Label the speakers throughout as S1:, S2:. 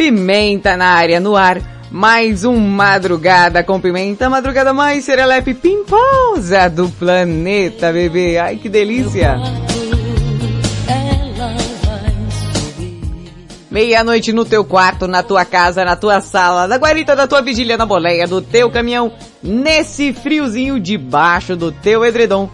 S1: Pimenta na área, no ar. Mais um Madrugada com Pimenta, madrugada mais serelepe pimposa do planeta, bebê. Ai, que delícia. Meia-noite no teu quarto, na tua casa, na tua sala, na guarita da tua vigília, na boleia do teu caminhão, nesse friozinho debaixo do teu edredom,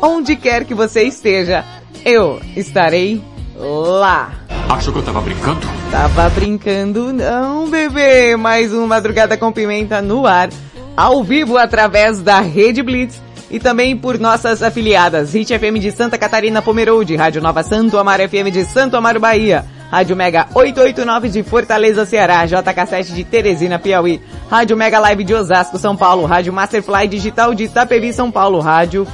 S1: onde quer que você esteja, eu estarei lá.
S2: Achou que eu tava brincando?
S1: Tava brincando não, bebê. Mais uma Madrugada com Pimenta no ar, ao vivo através da Rede Blitz e também por nossas afiliadas Hit FM de Santa Catarina Pomerode, Rádio Nova Santo Amaro FM de Santo Amaro Bahia, Rádio Mega 889 de Fortaleza, Ceará, JK7 de Teresina, Piauí, Rádio Mega Live de Osasco, São Paulo, Rádio Masterfly Digital de Itapevi, São Paulo, Rádio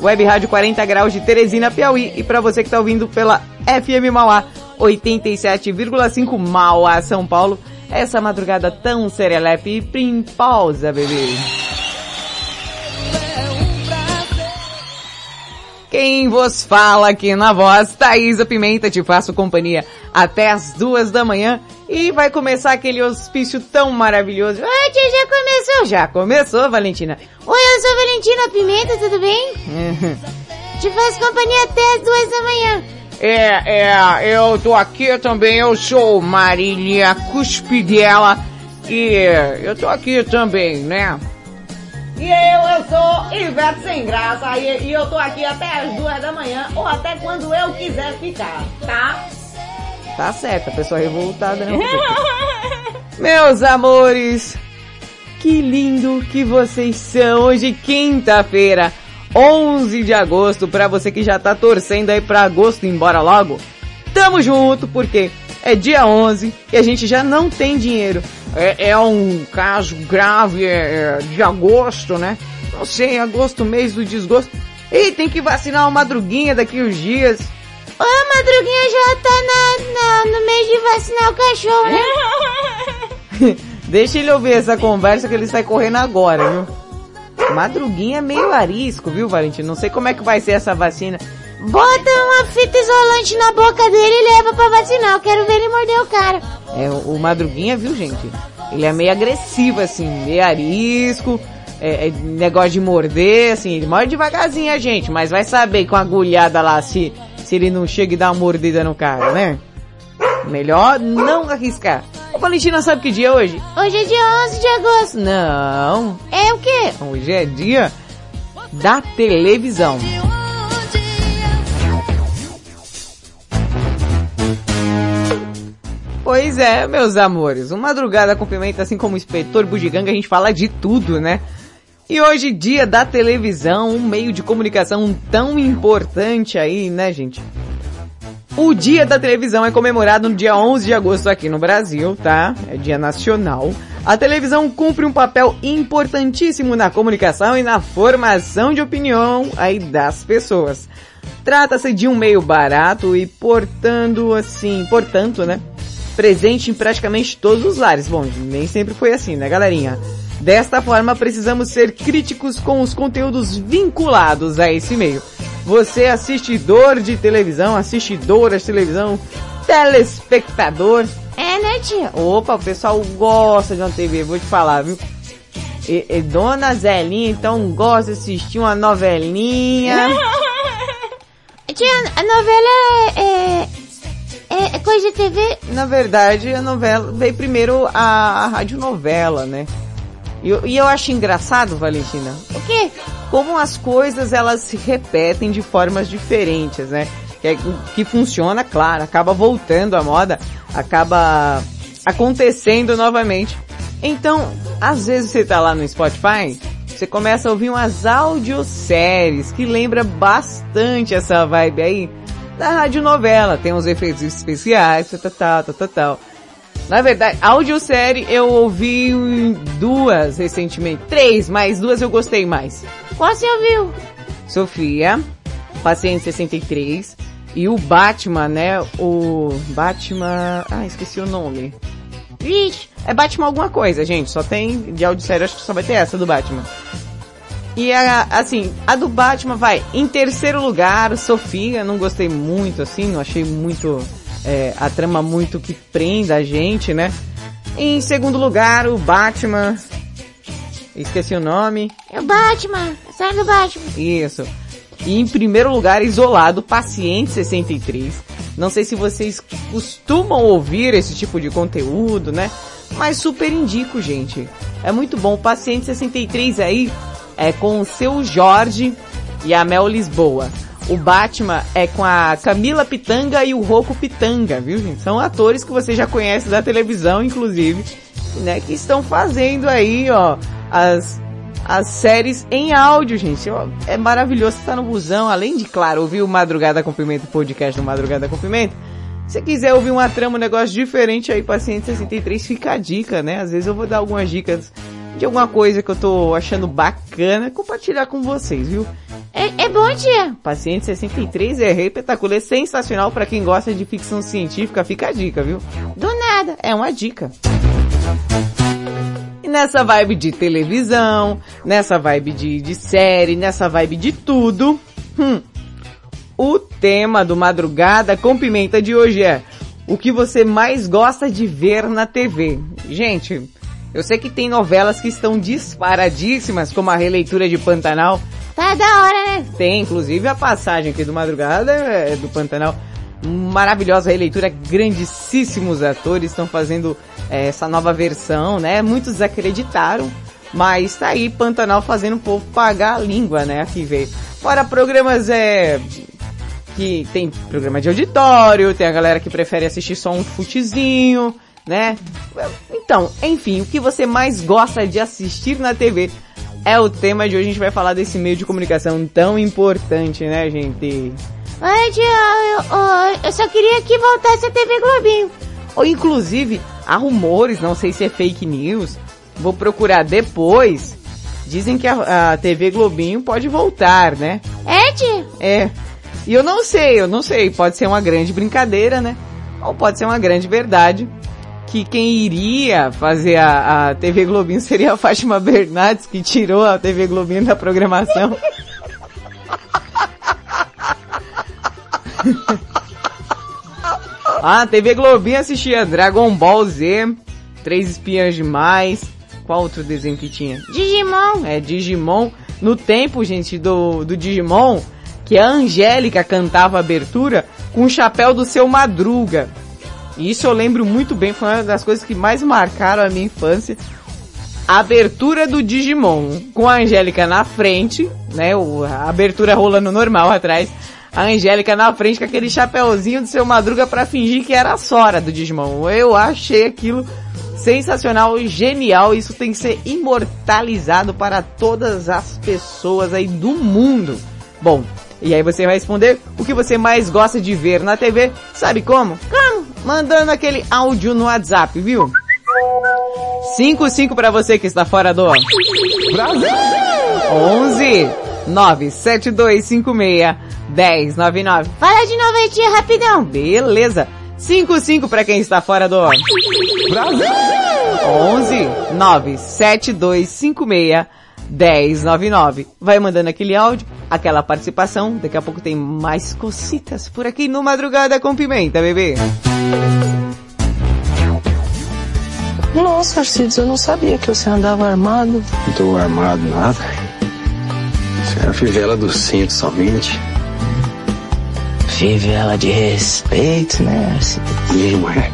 S1: Web Rádio 40 Graus de Teresina, Piauí e para você que está ouvindo pela FM Mauá 87,5 Mauá, São Paulo, essa madrugada tão serelepe e pimposa, bebê. Quem vos fala aqui na voz, Thaisa Pimenta, te faço companhia até as duas da manhã e vai começar aquele hospício tão maravilhoso.
S3: Oi, tia, já começou?
S1: Já começou, Valentina.
S3: Oi, eu sou Valentina Pimenta, tudo bem? te faço companhia até as duas da manhã.
S1: É, é, eu tô aqui também, eu sou Marília Cuspidela e eu tô aqui também, né? E eu, eu sou Ivete Sem Graça e, e eu tô aqui até as duas da manhã ou até quando eu quiser ficar, tá? Tá certo, a pessoa revoltada não. Meus amores, que lindo que vocês são hoje quinta-feira. 11 de agosto, para você que já tá torcendo aí pra agosto embora logo. Tamo junto, porque é dia 11 e a gente já não tem dinheiro. É, é um caso grave é, é, de agosto, né? Não sei, agosto, mês do desgosto. E tem que vacinar o Madruguinha daqui uns dias.
S3: Ô, a Madruguinha já tá na, na, no mês de vacinar o cachorro, né?
S1: Deixa ele ouvir essa conversa que ele sai correndo agora, viu? Madruguinha é meio arisco, viu, Valentino? Não sei como é que vai ser essa vacina.
S3: Bota uma fita isolante na boca dele e leva pra vacinar. Eu quero ver ele morder o cara.
S1: É, o Madruguinha, viu, gente? Ele é meio agressivo, assim, meio arisco. É, é negócio de morder, assim, ele morde devagarzinho a gente, mas vai saber com a agulhada lá se, se ele não chega e dá uma mordida no cara, né? Melhor não arriscar. Ô Valentina, sabe que dia é hoje?
S3: Hoje é dia 11 de agosto.
S1: Não.
S3: É o quê?
S1: Hoje é dia da televisão. Pois é, meus amores. Uma madrugada com pimenta, assim como o inspetor bugiganga, a gente fala de tudo, né? E hoje, dia da televisão, um meio de comunicação tão importante aí, né, gente? O dia da televisão é comemorado no dia 11 de agosto aqui no Brasil, tá? É dia nacional. A televisão cumpre um papel importantíssimo na comunicação e na formação de opinião aí das pessoas. Trata-se de um meio barato e portando assim, portanto, né? Presente em praticamente todos os lares. Bom, nem sempre foi assim, né, galerinha? Desta forma, precisamos ser críticos com os conteúdos vinculados a esse meio. Você assistidor de televisão, assistidora de televisão, telespectador.
S3: É, né, tia?
S1: Opa, o pessoal gosta de uma TV, vou te falar, viu? E, e Dona Zelinha, então, gosta de assistir uma novelinha.
S3: tia, a novela é, é, é, depois de TV?
S1: Na verdade, a novela veio primeiro a, a radionovela, né? E, eu- e eu acho engraçado, Valentina,
S3: O
S1: como as coisas elas se repetem de formas diferentes, né? Que, é- que funciona, claro, acaba voltando à moda, acaba acontecendo novamente. Então, às vezes você tá lá no Spotify, você começa a ouvir umas audioséries que lembra bastante essa vibe aí da radionovela. Tem uns efeitos especiais, tal, tal, tal, tal. Na verdade, audiosérie eu ouvi duas recentemente. Três, mas duas eu gostei mais.
S3: Qual você ouviu?
S1: Sofia, Paciente 63 e o Batman, né? O Batman... Ah, esqueci o nome.
S3: Vixe,
S1: É Batman alguma coisa, gente. Só tem de audiosérie, acho que só vai ter essa do Batman. E a, assim, a do Batman vai em terceiro lugar, Sofia, não gostei muito, assim, não achei muito, é, a trama muito que prenda a gente, né? Em segundo lugar, o Batman, esqueci o nome,
S3: é o Batman. Sai do Batman.
S1: isso. E em primeiro lugar, isolado, Paciente 63. Não sei se vocês costumam ouvir esse tipo de conteúdo, né? Mas super indico, gente. É muito bom. O Paciente 63 aí é com o seu Jorge e a Mel Lisboa. O Batman é com a Camila Pitanga e o Rocco Pitanga, viu, gente? São atores que você já conhece da televisão, inclusive, né? Que estão fazendo aí, ó, as, as séries em áudio, gente. Ó, É maravilhoso estar no busão, além de, claro, ouvir o Madrugada com Pimenta, podcast do Madrugada com Pimenta. Se quiser ouvir uma trama, um negócio diferente aí, Paciente 63, fica a dica, né? Às vezes eu vou dar algumas dicas de alguma coisa que eu tô achando bacana, compartilhar com vocês, viu?
S3: É, é bom, tia.
S1: Paciente 63 é espetacular, é sensacional pra quem gosta de ficção científica, fica a dica, viu?
S3: Do nada.
S1: É uma dica. E nessa vibe de televisão, nessa vibe de, de série, nessa vibe de tudo, hum, o tema do Madrugada com Pimenta de hoje é o que você mais gosta de ver na TV. Gente, eu sei que tem novelas que estão disparadíssimas, como a releitura de Pantanal,
S3: Tá da hora, né?
S1: tem, inclusive, a passagem aqui do Madrugada é do Pantanal. Maravilhosa releitura, grandíssimos atores estão fazendo é, essa nova versão, né? Muitos acreditaram, mas tá aí Pantanal fazendo o povo pagar a língua, né? Aqui veio. Fora programas, é... Que tem programa de auditório, tem a galera que prefere assistir só um futezinho, né? Então, enfim, o que você mais gosta de assistir na TV é o tema de hoje. A gente vai falar desse meio de comunicação tão importante, né, gente?
S3: Ai, tia, eu, eu, eu só queria que voltasse a TV Globinho.
S1: Ou inclusive, há rumores, não sei se é fake news, vou procurar depois. Dizem que a, a TV Globinho pode voltar, né?
S3: É, tia?
S1: É. E eu não sei, eu não sei, pode ser uma grande brincadeira, né? Ou pode ser uma grande verdade. Que quem iria fazer a, a TV Globinho seria a Fátima Bernardes, que tirou a TV Globinho da programação. ah, a TV Globinho assistia Dragon Ball Z, Três Espiãs Demais, qual outro desenho que tinha?
S3: Digimon.
S1: É, Digimon. No tempo, gente, do, do Digimon, que a Angélica cantava a abertura com o chapéu do seu Madruga. E isso eu lembro muito bem, foi uma das coisas que mais marcaram a minha infância. A abertura do Digimon, com a Angélica na frente, né, a abertura rolando normal atrás, a Angélica na frente com aquele chapéuzinho do seu Madruga pra fingir que era a Sora do Digimon. Eu achei aquilo sensacional genial. Isso tem que ser imortalizado para todas as pessoas aí do mundo. Bom, e aí você vai responder o que você mais gosta de ver na TV. Sabe como? Como? Mandando aquele áudio no WhatsApp, viu? 55 para você que está fora do Brasil. 11 97256 1099.
S3: Fala de novo aí, tia, rapidão.
S1: Beleza. 55 para quem está fora do Brasil. 11 97256 1099. Vai mandando aquele áudio, aquela participação. Daqui a pouco tem mais cositas por aqui no Madrugada com Pimenta, bebê.
S2: Nossa, Arcides, eu não sabia que você andava armado.
S4: Não tô armado nada. Você era a fivela do cinto somente.
S2: Fivela de respeito, né, Arcides?
S5: Mesmo é.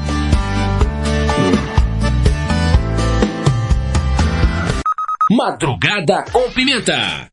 S6: Madrugada com Pimenta.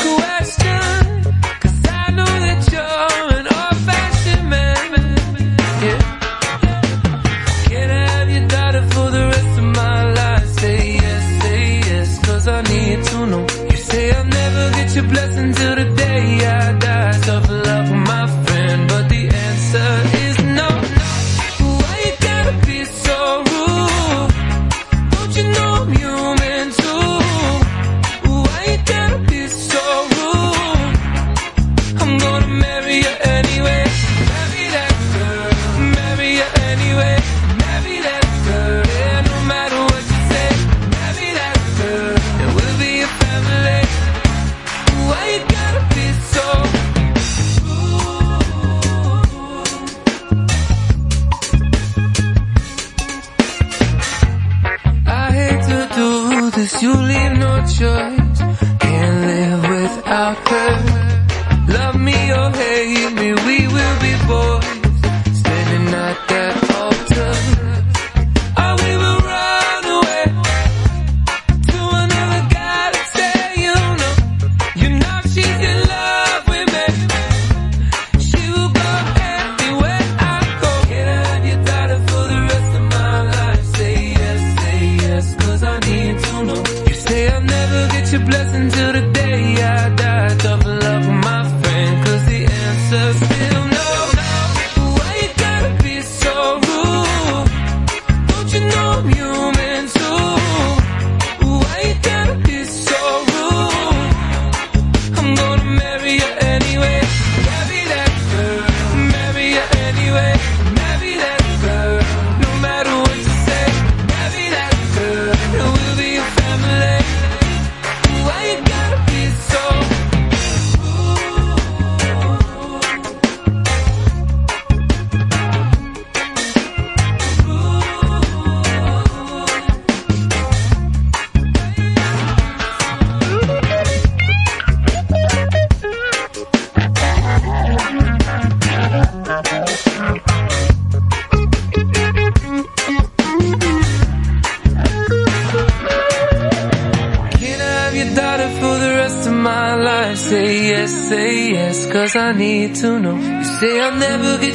S7: to bless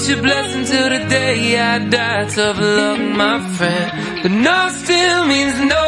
S7: Your blessing till the day I die. Tough luck, my friend. But no still means no.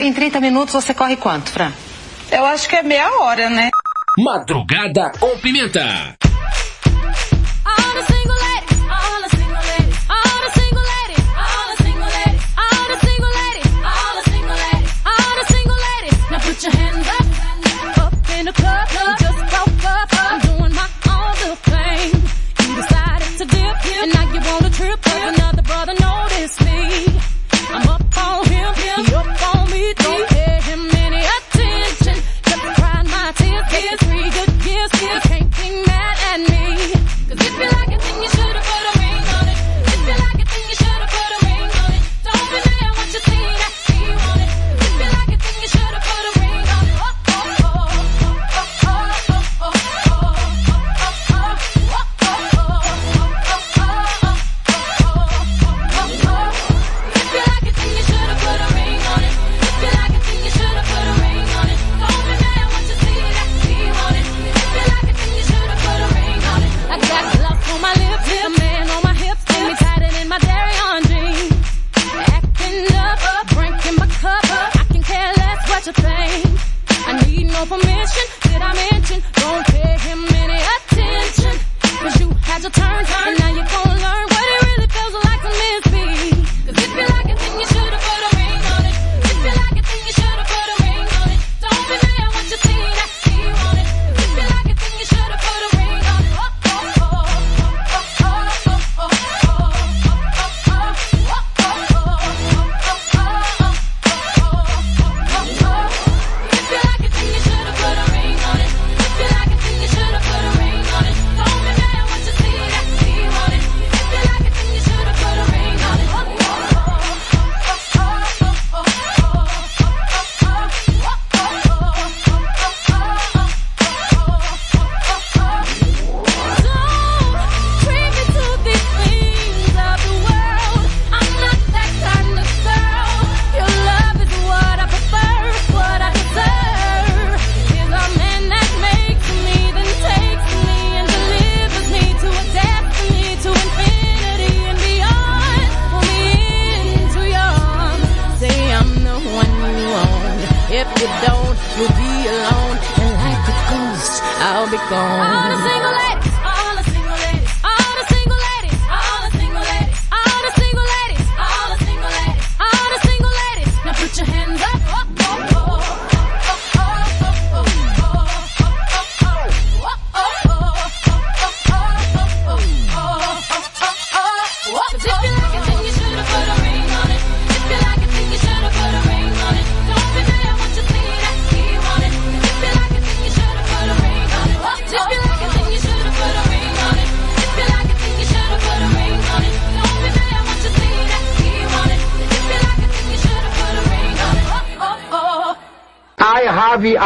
S8: em 30 minutos você corre quanto, Fran? Eu acho que é meia hora, né?
S6: Madrugada com pimenta.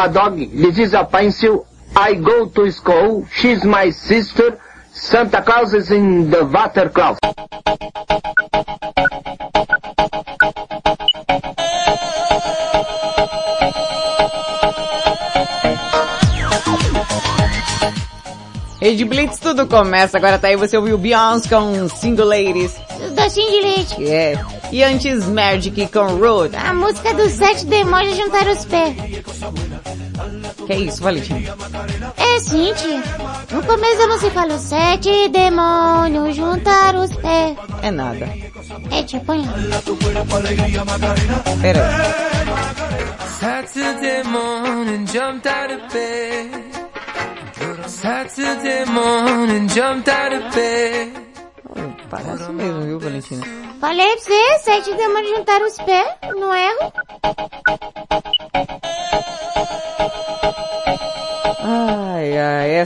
S9: A
S4: dog. This is a pencil. I go to school. She's my sister. Santa Claus is in the water closet.
S1: Rede Blitz, tudo começa. Agora tá aí, você ouviu Beyoncé com Single Ladies.
S3: Docinho de leite.
S1: É. E antes Magic com Road.
S3: A música dos sete demônios juntar os pés.
S1: Que é isso, Valentim?
S3: É sim, tia. No começo fala os sete demônios juntar os pés.
S1: É nada.
S3: É, lá.
S1: Pera
S7: Saturday morning, jumped out of bed. Saturday morning, jumped out of bed.
S1: aí. Parece mesmo, viu, Valentina?
S3: Falei pra você, sete demônios juntar os pés.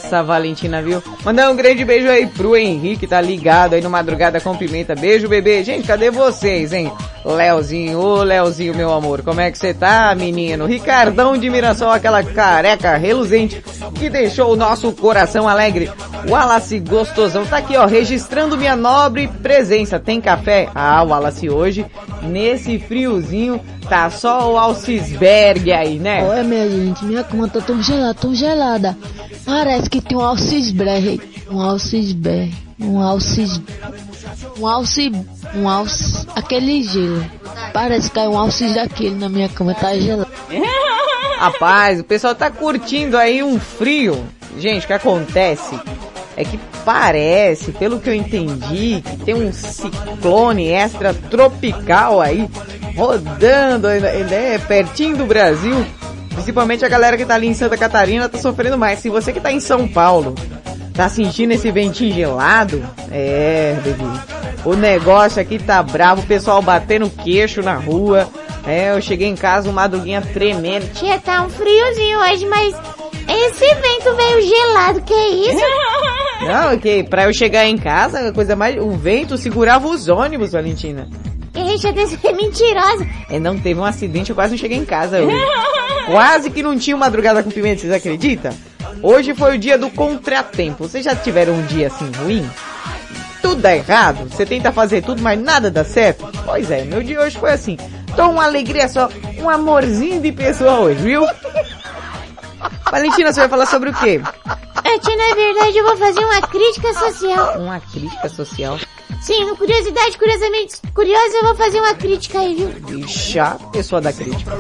S1: Ai, essa Valentina, viu? Mandar um grande beijo aí pro Henrique, tá ligado aí no Madrugada com Pimenta. Beijo, bebê. Gente, cadê vocês, hein? Leozinho, ô Leozinho, meu amor, como é que você tá, menino? Ricardão de Mirassol, aquela careca reluzente que deixou o nosso coração alegre. Wallace Gostosão tá aqui, ó, registrando minha nobre presença. Tem café? Ah, Wallace, hoje, nesse friozinho, tá só o Alcisberg aí, né?
S10: Olha, minha gente, minha cama tá tão gelada, tão gelada. Parece que tem um alcisberg. Um alcisberg. Um alcis... Um alci... Um alci... Aquele gelo. Parece que caiu um alcis daquele na minha cama, tá gelado.
S1: Rapaz, o pessoal tá curtindo aí um frio. Gente, o que acontece é que parece, pelo que eu entendi, que tem um ciclone extra tropical aí rodando né, pertinho do Brasil. Principalmente a galera que tá ali em Santa Catarina tá sofrendo mais. Se você que tá em São Paulo tá sentindo esse ventinho gelado, é, bebê. O negócio aqui tá bravo, o pessoal batendo queixo na rua. É, eu cheguei em casa, uma madruguinha tremendo.
S3: Tia, tá um friozinho hoje, mas esse vento veio gelado, que é isso?
S1: Não, que pra eu chegar em casa, a coisa mais. O vento segurava os ônibus, Valentina.
S3: Deixa de ser mentirosa.
S1: É, não teve um acidente, eu quase não cheguei em casa hoje. quase que não tinha madrugada com pimenta, vocês acreditam? Hoje foi o dia do contratempo. Vocês já tiveram um dia assim ruim? Tudo dá errado, você tenta fazer tudo, mas nada dá certo? Pois é, meu dia hoje foi assim. Tô uma alegria só, um amorzinho de pessoa hoje, viu? Valentina, você vai falar sobre o quê?
S3: É, tia, na verdade eu vou fazer uma crítica social.
S1: Uma crítica social?
S3: Sim, no Curiosidade, curiosamente curiosa, eu vou fazer uma crítica aí, viu?
S1: Ixi, a pessoa da crítica.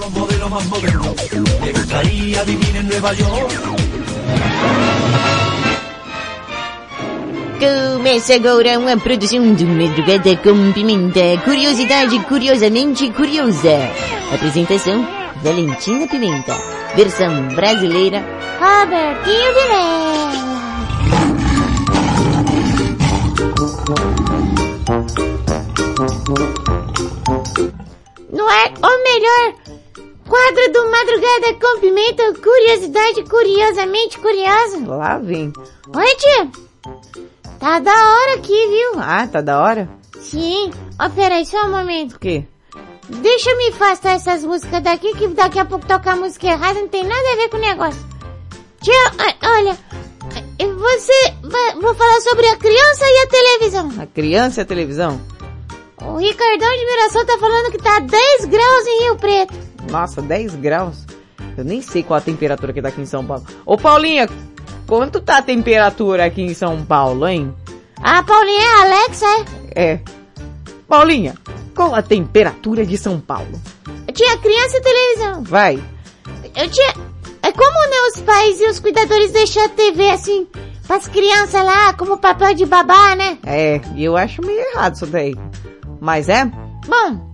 S3: Começa agora uma produção do Madrugada com Pimenta. Curiosidade curiosamente curiosa. Apresentação, Valentina Pimenta. Versão brasileira, Robertinho Vilela. No ar, o melhor quadro do Madrugada com Pimenta. Curiosidade curiosamente curiosa.
S1: Lá vem.
S3: Oi, tia. Tá da hora aqui, viu?
S1: Ah, tá da hora?
S3: Sim. Ó, peraí, só um momento.
S1: O quê?
S3: Deixa eu me afastar essas músicas daqui, que daqui a pouco tocar música errada não tem nada a ver com o negócio. Tia, olha, você, vou falar sobre a criança e a televisão.
S1: A criança e a televisão?
S3: O Ricardão de Mirassol tá falando que tá 10 graus em Rio Preto.
S1: Nossa, 10 graus? Eu nem sei qual a temperatura que tá aqui em São Paulo. Ô Paulinha, quanto tá a temperatura aqui em São Paulo, hein?
S3: A Paulinha é Alexa, é?
S1: É. Paulinha, qual a temperatura de São Paulo?
S3: Eu tinha criança e televisão.
S1: Vai.
S3: Eu tinha... É como, né, os pais e os cuidadores deixam a TV assim, pras crianças lá, como papel de babá, né?
S1: É, e eu acho meio errado isso daí. Mas é?
S3: Bom,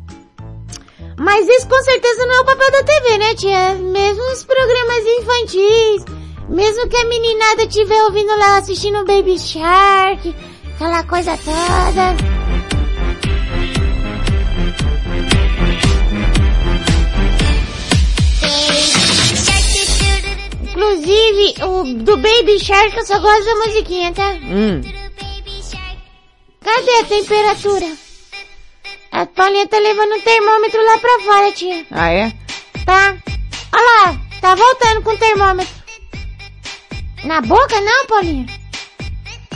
S3: mas isso com certeza não é o papel da TV, né, tia? Mesmo os programas infantis, mesmo que a meninada estiver ouvindo lá assistindo Baby Shark, aquela coisa toda. Inclusive, o do Baby Shark eu só gosto da musiquinha, tá?
S1: Hum.
S3: Cadê a temperatura? A Paulinha tá levando um termômetro lá pra fora, tia.
S1: Ah, é?
S3: Tá. Olha lá, tá voltando com o termômetro. Na boca não, Paulinha?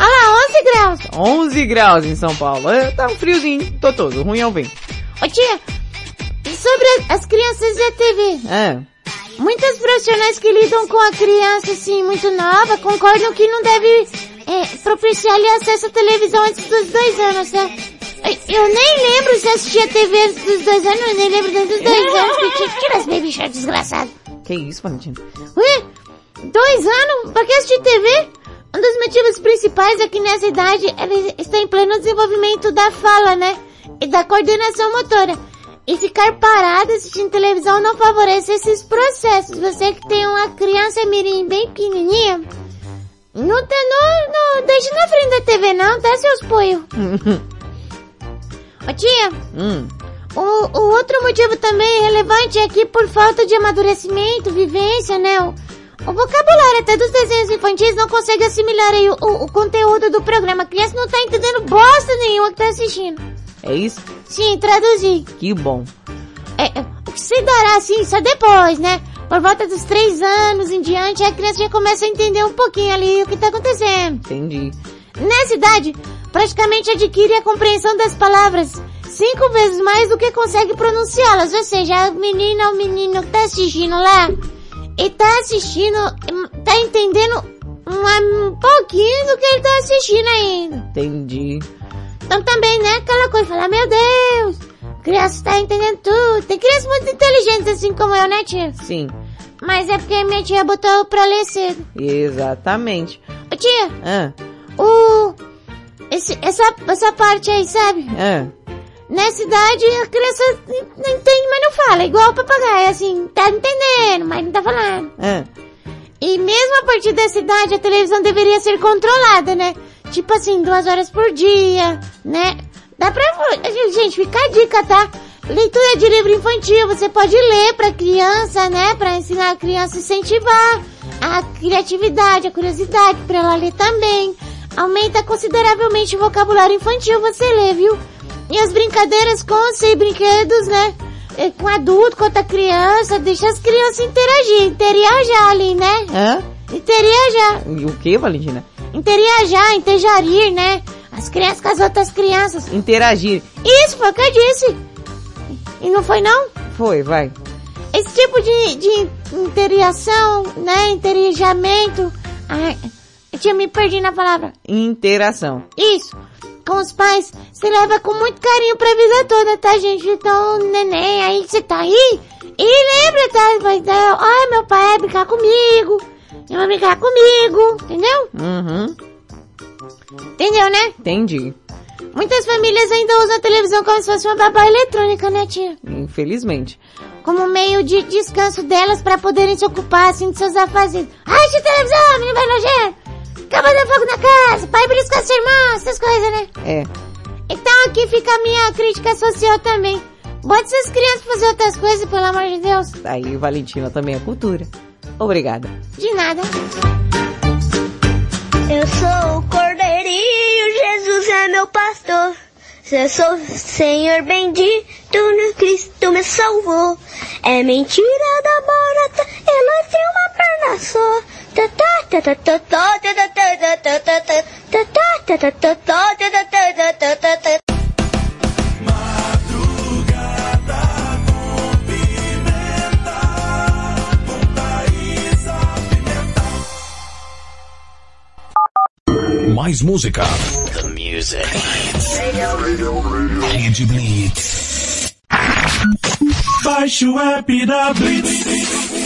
S3: Olha lá, 11 graus.
S1: 11 graus em São Paulo. É, tá um friozinho, tô todo. Ruim é o vento.
S3: Ô tia, sobre as crianças e a TV?
S1: É.
S3: Muitas profissionais que lidam com a criança assim muito nova concordam que não deve é, propiciar-lhe acesso à televisão antes dos dois anos, né? Eu nem lembro se assistia TV antes dos dois anos, eu nem lembro antes dos dois anos que tinha que tirar as baby shark desgraçado.
S1: Que isso, Valentina?
S3: Ué, dois anos? Pra que assistir TV? Um dos motivos principais é que nessa idade ela está em pleno desenvolvimento da fala, né? E da coordenação motora. E ficar parada assistindo televisão não favorece esses processos. Você que tem uma criança mirim bem pequenininha, não, tá, não, não deixa na frente da TV não, tá seus poios. Ô tia,
S1: hum.
S3: o, o outro motivo também relevante é que por falta de amadurecimento, vivência, né? O, o vocabulário até dos desenhos infantis não consegue assimilar aí o, o, o conteúdo do programa. A criança não tá entendendo bosta nenhuma que tá assistindo.
S1: É isso?
S3: Sim, traduzir.
S1: Que bom.
S3: É, é, o que se dará assim só depois, né? Por volta dos três anos em diante, a criança já começa a entender um pouquinho ali o que tá acontecendo.
S1: Entendi.
S3: Nessa idade, praticamente adquire a compreensão das palavras cinco vezes mais do que consegue pronunciá-las. Ou seja, a menina ou menino que tá assistindo lá e tá assistindo, hum, tá entendendo um pouquinho do que ele tá assistindo ainda.
S1: Entendi.
S3: Então também, né, aquela coisa, falar, meu Deus, criança tá entendendo tudo. Tem crianças muito inteligentes assim como eu, né, tia?
S1: Sim,
S3: Mas é porque minha tia botou pra ler cedo.
S1: exatamente.
S3: Ô tia,
S1: Ah,
S3: o... Esse, essa, essa parte aí, sabe?
S1: ah.
S3: Nessa idade, a criança não entende, mas não fala. Igual o papagaio, assim, tá entendendo, mas não tá falando.
S1: Ah,
S3: E mesmo a partir dessa idade, a televisão deveria ser controlada, né? Tipo assim, duas horas por dia, né? Dá pra... Gente, fica a dica, tá? Leitura de livro infantil, você pode ler pra criança, né? Pra ensinar a criança a incentivar a criatividade, a curiosidade, pra ela ler também. Aumenta consideravelmente o vocabulário infantil, você lê, viu? E as brincadeiras com sem brinquedos, né? É, Com adulto, com a criança, deixa as crianças interagir, interagir ali, né?
S1: Hã?
S3: Interagir,
S1: E o que, Valentina?
S3: interagir, interagir, né? As crianças com as outras crianças.
S1: Interagir.
S3: Isso, foi o que eu disse. E não foi não?
S1: Foi, vai.
S3: Esse tipo de, de interação, né? Interajamento. Ai, tinha me perdido na palavra.
S1: Interação.
S3: Isso. com os pais, se leva com muito carinho pra vida toda, tá, gente? Então, neném, aí você tá aí? E lembra, tá? Vai dar, ai, meu pai vai brincar comigo. Ele vai brincar comigo, entendeu?
S1: Uhum.
S3: Entendeu, né?
S1: Entendi.
S3: Muitas famílias ainda usam a televisão como se fosse uma babá eletrônica, né, tia?
S1: Infelizmente.
S3: Como meio de descanso delas pra poderem se ocupar, assim, de seus afazeres. Ai, de televisão, menino vai nojento. Acaba de fogo na casa, pai belisca seu irmão, essas coisas, né?
S1: É.
S3: Então aqui fica a minha crítica social também. Bota essas crianças pra fazer outras coisas, pelo amor de Deus.
S1: Aí, Valentina também é cultura. Obrigada.
S3: De nada.
S11: Eu sou o cordeirinho, Jesus é meu pastor. Eu sou o Senhor bendito, no Cristo me salvou. É mentira da barata, ela tem uma perna só.
S12: Mais música.
S2: The music.
S12: Rede Blitz.
S13: Baixe o app da Blitz.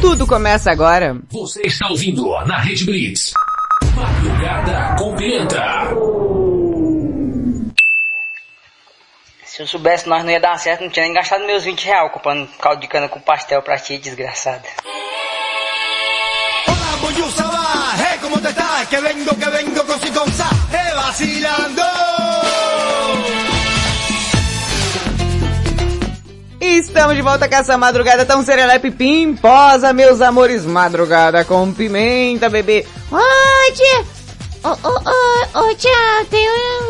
S1: Tudo começa agora.
S12: Você está ouvindo na Rede Blitz. Madrugada com Pimenta.
S14: Se eu soubesse nós não ia dar certo, não tinha nem gastado meus 20 reais comprando caldo de cana com pastel pra ti, desgraçada.
S15: Bullusa va, hey, ¿cómo te estás? Que vengo, que vengo con si con sa, eh, vacilando.
S1: Estamos de volta com essa madrugada tão serelepe pimposa, meus amores. Madrugada com pimenta, bebê.
S3: Oi, tia. Ô, ô, ô, ô, tia, tem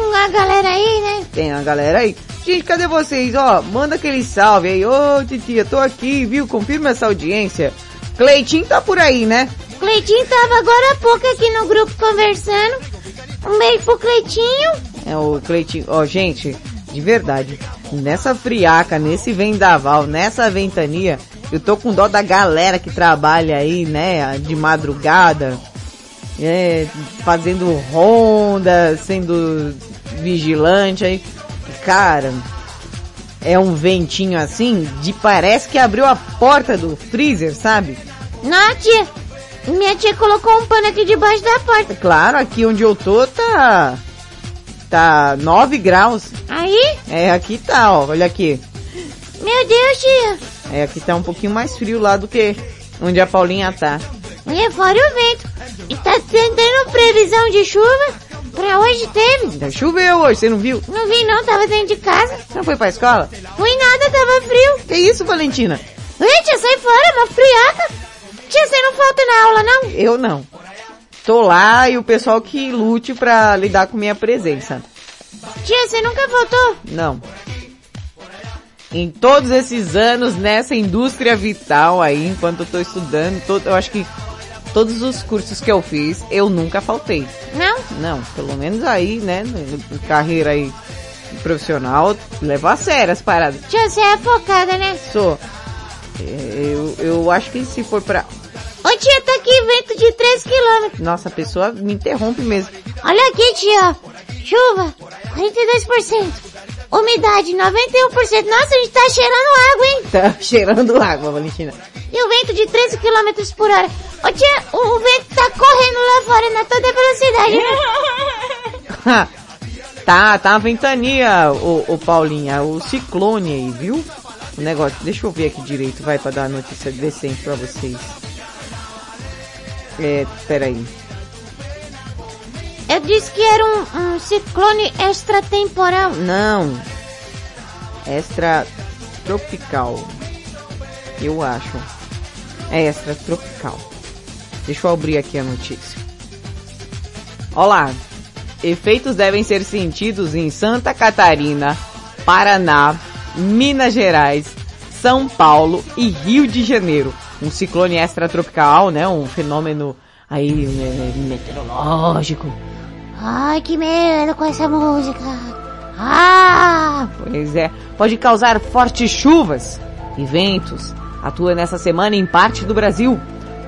S3: uma galera aí, né?
S1: Tem a galera aí. Gente, cadê vocês? Ó, manda aquele salve aí. Ô, titia, tô aqui, viu? Confirma essa audiência. Cleitinho tá por aí, né?
S3: Cleitinho tava agora há pouco aqui no grupo conversando. Um beijo pro Cleitinho.
S1: É o Cleitinho. Ó, gente, de verdade. Nessa friaca, nesse vendaval, nessa ventania, eu tô com dó da galera que trabalha aí, né, de madrugada, é, fazendo ronda, sendo vigilante aí. Cara, é um ventinho assim, de parece que abriu a porta do freezer, sabe?
S3: Não, tia. Minha tia colocou um pano aqui debaixo da porta.
S1: Claro, aqui onde eu tô tá, tá 9 graus.
S3: Aí?
S1: É, aqui tá, ó, olha aqui.
S3: Meu Deus, tia.
S1: É, aqui tá um pouquinho mais frio lá do que onde a Paulinha tá.
S3: Olha fora o vento. E tá tendo previsão de chuva? Pra hoje teve?
S1: Já choveu hoje, você não viu?
S3: Não vi não, tava dentro de casa.
S1: Você não foi pra escola?
S3: Fui nada, tava frio.
S1: Que isso, Valentina?
S3: Ih, tia, sai fora, uma friaca. Tia, você não falta na aula, não?
S1: Eu não. Tô lá e o pessoal que lute pra lidar com minha presença.
S3: Tia, você nunca voltou?
S1: Não. Em todos esses anos nessa indústria vital aí, enquanto eu tô estudando, todo, eu acho que todos os cursos que eu fiz, eu nunca faltei.
S3: Não?
S1: Não, pelo menos aí, né, carreira aí profissional, levo a sério as paradas.
S3: Tia, você é focada, né?
S1: Sou. É, Eu, eu acho que se for pra...
S3: Ô tia, tá aqui vento de 3 quilômetros.
S1: Nossa, a pessoa me interrompe mesmo.
S3: Olha aqui, tia. Chuva, 42%. Umidade, 91%. Nossa, a gente tá cheirando água, hein?
S1: Tá cheirando água, Valentina.
S3: E o vento de 13 km por hora. Ô tia, o, o vento tá correndo lá fora na toda velocidade. né?
S1: tá, tá uma ventania, o, o Paulinha, o ciclone aí, viu? O negócio, deixa eu ver aqui direito, vai pra dar a notícia decente pra vocês. É, peraí.
S3: Eu disse que era um, um ciclone extratemporal.
S1: Não. Extra tropical. Eu acho. É extra tropical. Deixa eu abrir aqui a notícia. Olá. Efeitos devem ser sentidos em Santa Catarina, Paraná, Minas Gerais, São Paulo e Rio de Janeiro. Um ciclone extratropical, né? Um fenômeno aí né, meteorológico.
S3: Ai, que medo com essa música. Ah!
S1: Pois é, pode causar fortes chuvas e ventos. Atua nessa semana em parte do Brasil,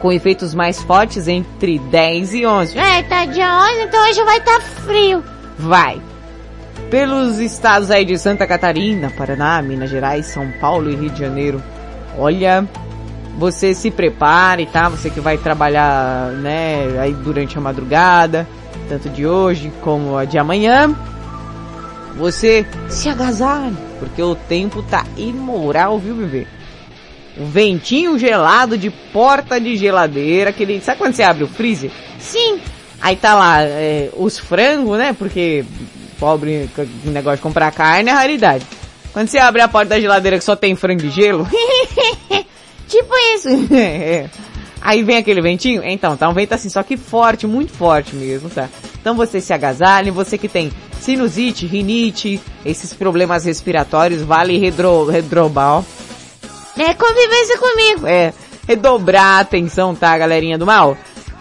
S1: com efeitos mais fortes entre 10 e 11.
S3: É, tá dia 11, então hoje vai estar tá frio.
S1: Vai. Pelos estados aí de Santa Catarina, Paraná, Minas Gerais, São Paulo e Rio de Janeiro. Olha, você se prepare, tá? Você que vai trabalhar, né, aí durante a madrugada, tanto de hoje como a de amanhã. Você se agasalhe, porque o tempo tá imoral, viu, bebê? Um ventinho gelado de porta de geladeira, aquele, sabe quando você abre o freezer?
S3: Sim.
S1: Aí tá lá, é, os frangos, né, porque pobre o negócio de comprar carne é raridade. Quando você abre a porta da geladeira que só tem frango e gelo,
S3: tipo isso.
S1: Aí vem aquele ventinho? Então, tá um vento assim, só que forte, muito forte mesmo, tá? Então você se agasalhe, você que tem sinusite, rinite, esses problemas respiratórios, vale redro, redrobar, ó.
S3: É convivência comigo.
S1: É, redobrar a atenção, tá, galerinha do mal?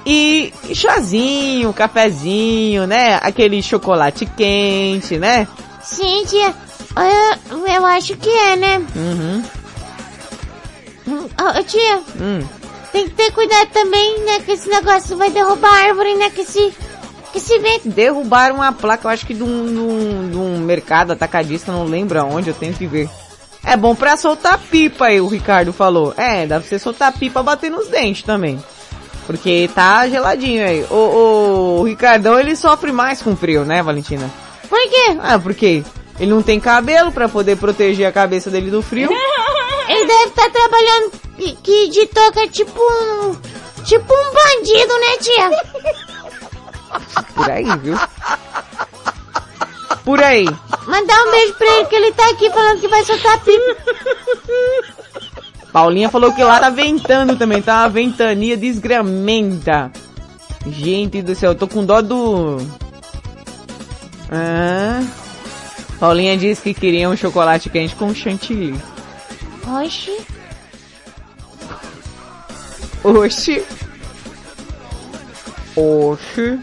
S1: E chazinho, cafezinho, né? Aquele chocolate quente, né?
S3: Sim, tia. Eu, eu acho que é, né?
S1: Uhum.
S3: Ô, tia,
S1: Hum.
S3: tem que ter cuidado também, né? Que esse negócio vai derrubar a árvore, né? Que esse, que esse vento...
S1: Derrubaram uma placa, eu acho que de um, de um, de um mercado atacadista, não lembro aonde, eu tenho que ver. É bom pra soltar pipa aí, o Ricardo falou. É, dá pra você soltar pipa bater nos dentes também. Porque tá geladinho aí. O, o Ricardão, ele sofre mais com frio, né, Valentina?
S3: Por quê?
S1: Ah, porque ele não tem cabelo pra poder proteger a cabeça dele do frio.
S3: Ele deve estar trabalhando que, que de toca tipo um... Tipo um bandido, né, tia?
S1: Por aí, viu? Por aí.
S3: Mandar um beijo pra ele, que ele tá aqui falando que vai soltar pipa.
S1: Paulinha falou que lá tá ventando também, tá uma ventania desgramenta. Gente do céu, eu tô com dó do... Ah... Paulinha disse que queria um chocolate quente com chantilly.
S3: Oxi.
S1: Oxi. Oxi.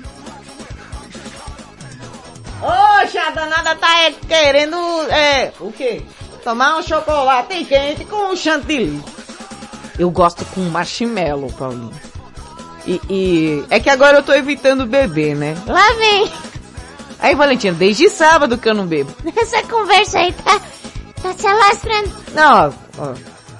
S1: Oxe, a danada tá é, querendo, é, o quê? Tomar um chocolate quente com chantilly. Eu gosto com marshmallow, Paulinho. E, e é que agora eu tô evitando beber, né?
S3: Lá vem.
S1: Aí, Valentina, desde sábado que eu não bebo.
S3: Essa conversa aí tá, tá se alastrando.
S1: Não, ó, ó,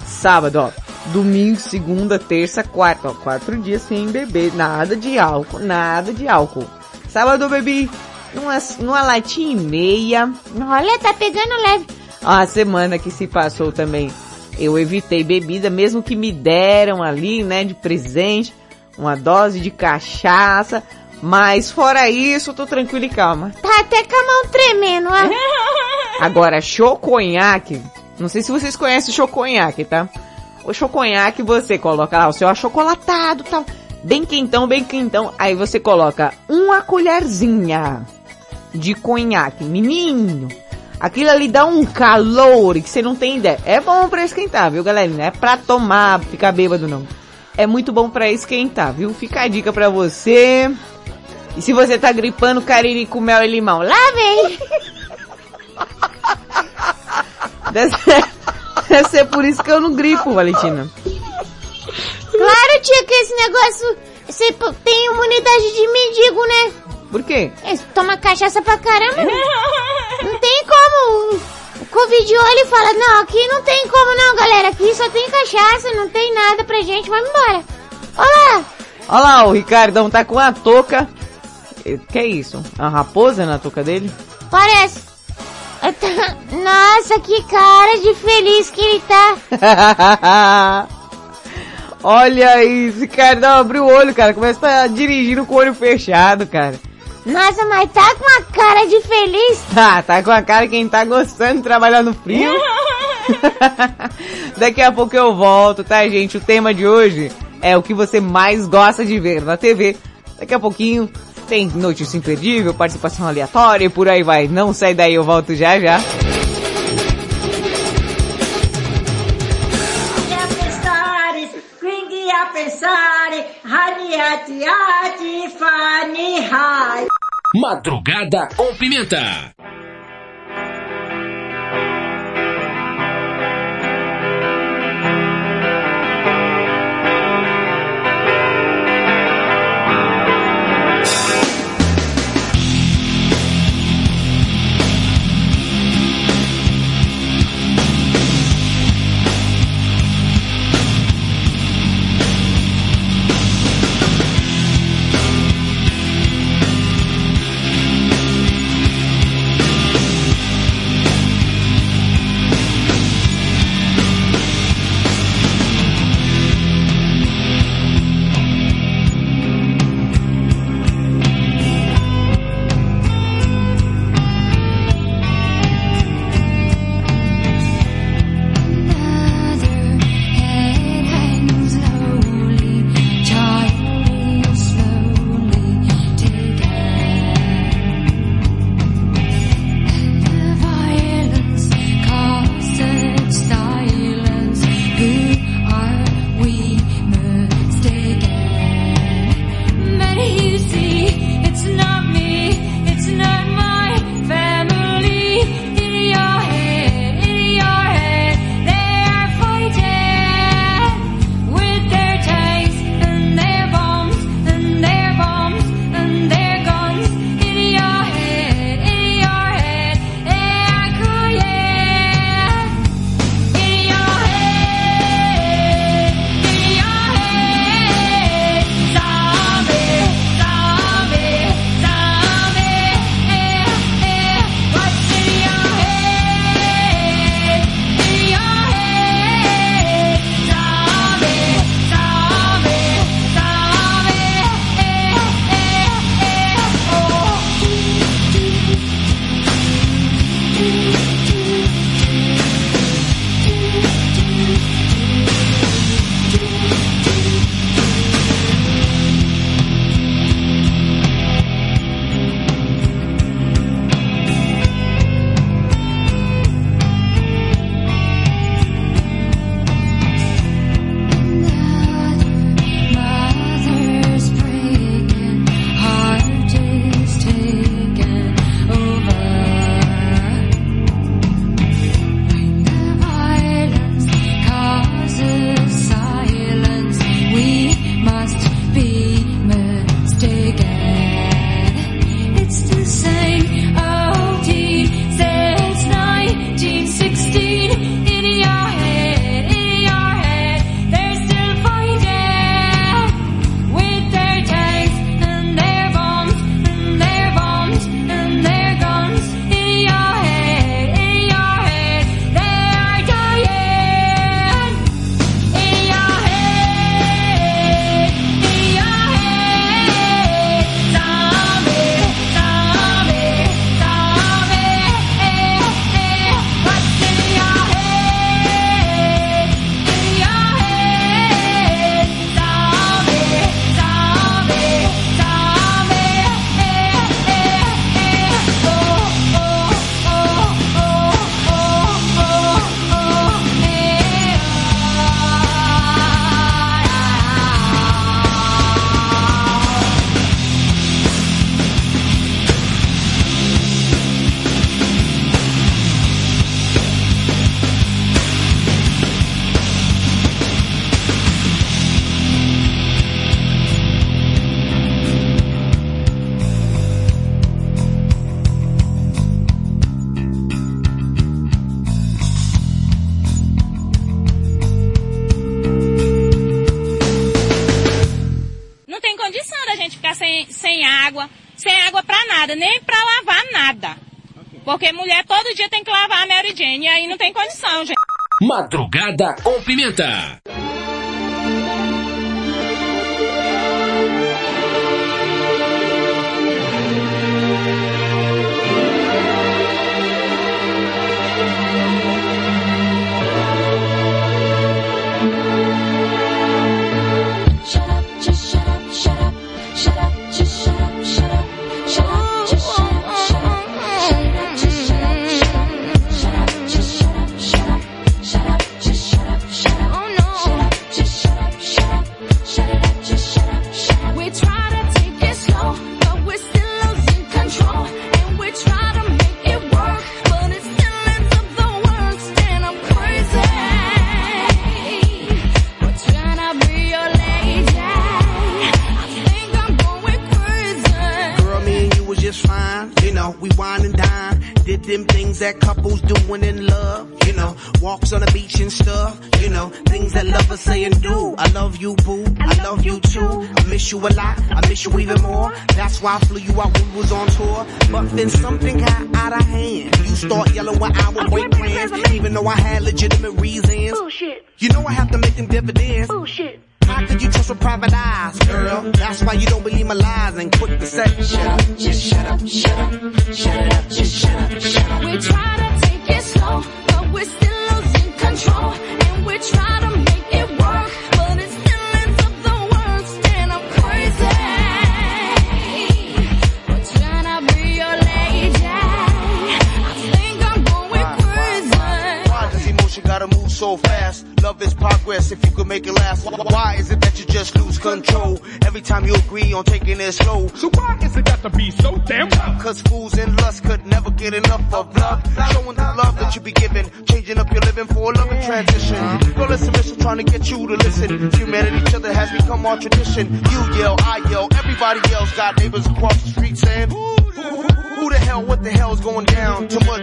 S1: sábado, ó, domingo, segunda, terça, quarta, ó, quatro dias sem beber, nada de álcool, nada de álcool. Sábado eu bebi numa, numa latinha e meia.
S3: Olha, tá pegando leve.
S1: A semana que se passou também, eu evitei bebida, mesmo que me deram ali, né, de presente, uma dose de cachaça, mas fora isso, tô tranquilo e calma.
S3: Tá até com a mão tremendo, ó.
S1: Agora, choconhaque, não sei se vocês conhecem o choconhaque, tá? o choconhaque você coloca lá o seu achocolatado tal, bem quentão, bem quentão. Aí você coloca uma colherzinha de conhaque, menino. Aquilo ali dá um calor que você não tem ideia. É bom pra esquentar, viu, galera? Não é pra tomar, ficar bêbado, não. É muito bom pra esquentar, viu? Fica a dica pra você. E se você tá gripando, cariri com mel e limão, lá vem! Deve ser, deve ser por isso que eu não gripo, Valentina.
S3: Claro, tia, que esse negócio... Você tem imunidade de mendigo, né?
S1: Por quê?
S3: É, toma cachaça pra caramba? Não tem como. O Covid olha e fala, não, aqui não tem como não, galera. Aqui só tem cachaça, não tem nada pra gente, vamos embora. Olá!
S1: Olha lá, o Ricardão tá com a touca. Que é isso? A raposa na touca dele?
S3: Parece. Tá- Nossa, que cara de feliz que ele tá.
S1: Olha isso, Ricardão abriu o olho, cara. Começa a estar dirigindo com o olho fechado, cara.
S3: Nossa, mas tá com uma cara de feliz.
S1: Tá, tá com a cara quem tá gostando de trabalhar no frio. Daqui a pouco eu volto, tá, gente? O tema de hoje é o que você mais gosta de ver na TV. Daqui a pouquinho tem notícia imperdível, participação aleatória e por aí vai. Não sai daí, eu volto já já.
S12: Madrugada com pimenta.
S16: Porque mulher todo dia tem que lavar a Mary Jane e aí não tem condição, gente.
S12: Madrugada com pimenta.
S17: why I flew you out when we was on tour. But then something got out of hand. You start yelling when I was break friends, even though I had legitimate our tradition. You yell, I yell, everybody yells. Got neighbors across the street saying, who, the hell, what the hell is going down? Too much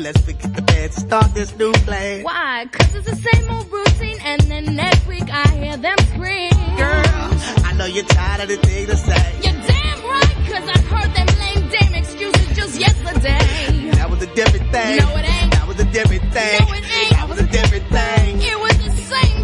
S17: Let's forget the bed, Start this new plan.
S6: Why? Cause it's the same old routine and then next week I hear them scream.
S17: Girl, I know you're tired of the thing to say.
S6: You're damn right cause I heard them lame damn excuses just yesterday.
S17: That was a different thing.
S6: No it ain't.
S17: That was a different thing.
S6: No it ain't.
S17: That was a different thing.
S6: It was the same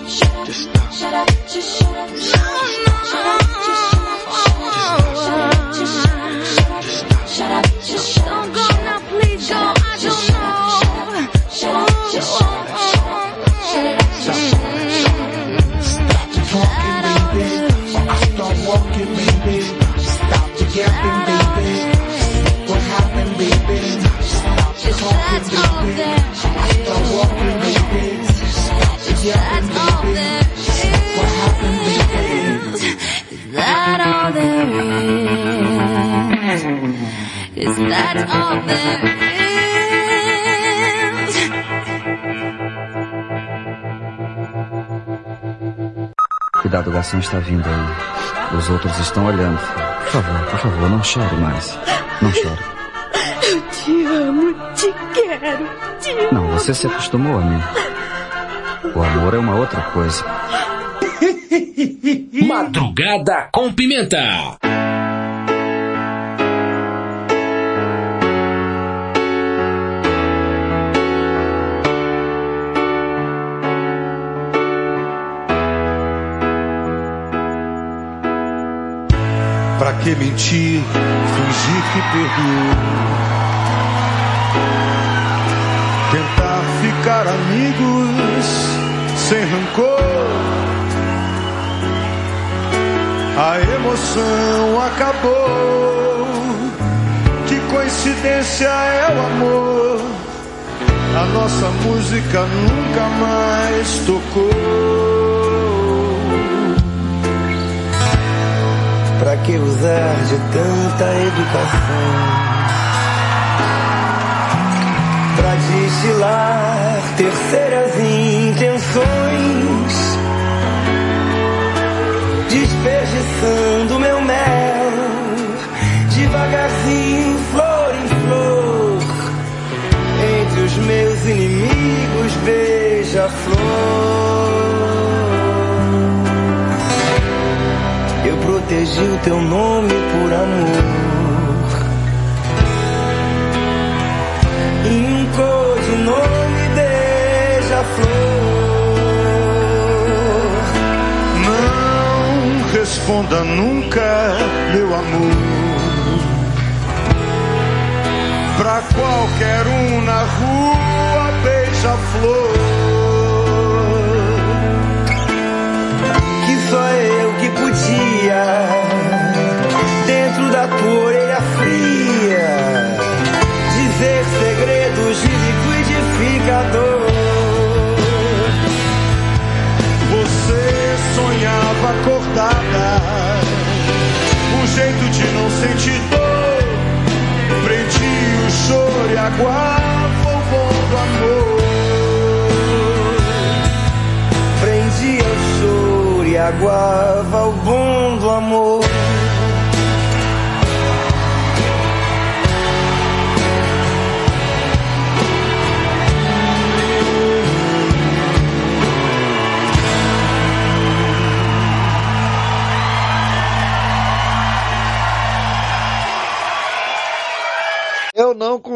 S6: up, just
S17: stop.
S6: Shut up, just shut up. Shut up, just shut up. Shut up, just shut up. Shut up, just shut up. Shut up.
S18: Cuidado, o garçom está vindo aí. Os outros estão olhando. Por favor, por favor, não chore mais. Não chore.
S6: Eu te amo, te quero, te amo.
S18: Não, você se acostumou a mim. O amor é uma outra coisa.
S12: Madrugada com pimenta.
S19: Pra que mentir, fingir que perdoou?
S20: Tentar ficar amigos sem rancor. A emoção acabou. Que coincidência é o amor. A nossa música nunca mais tocou.
S21: Que usar de tanta educação? Pra destilar terceiras intenções, desperdiçando meu mel, devagarzinho, flor em flor, entre os meus inimigos, beija-flor. Protegi o teu nome por amor. E um coisa o nome beija-flor.
S20: Não responda nunca, meu amor. Pra qualquer um na rua, beija-flor.
S21: Dizer segredos de liquidificador.
S20: Você sonhava acordada, um jeito de não sentir dor. Prendia o choro e aguava o bom do amor.
S21: Prendia o choro e aguava o bom do amor.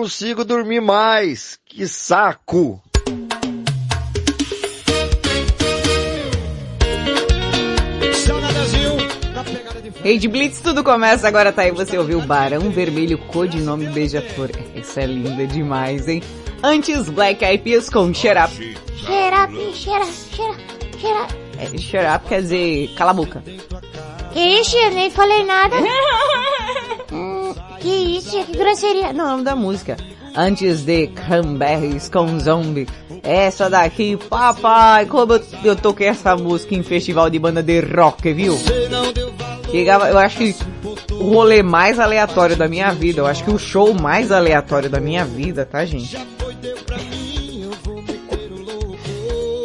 S22: Consigo dormir mais. Que saco!
S1: Rede Blitz, tudo começa agora, tá aí, você ouviu Barão Vermelho, codinome Beija-Flor. Isso é linda demais, hein? Antes, Black Eyed Peas com Shut Up.
S3: Shut up, shut up, shut up, shut up.
S1: É, shut Up quer dizer cala a boca.
S3: Que isso, eu nem falei nada. Que isso, que grosseria.
S1: Não, é o nome da música. Antes de Cranberries com Zombie. Essa daqui, papai, como eu, eu toquei essa música em festival de banda de rock, viu? Chegava, eu acho que o rolê mais aleatório da minha vida, eu acho que o show mais aleatório da minha vida, tá gente?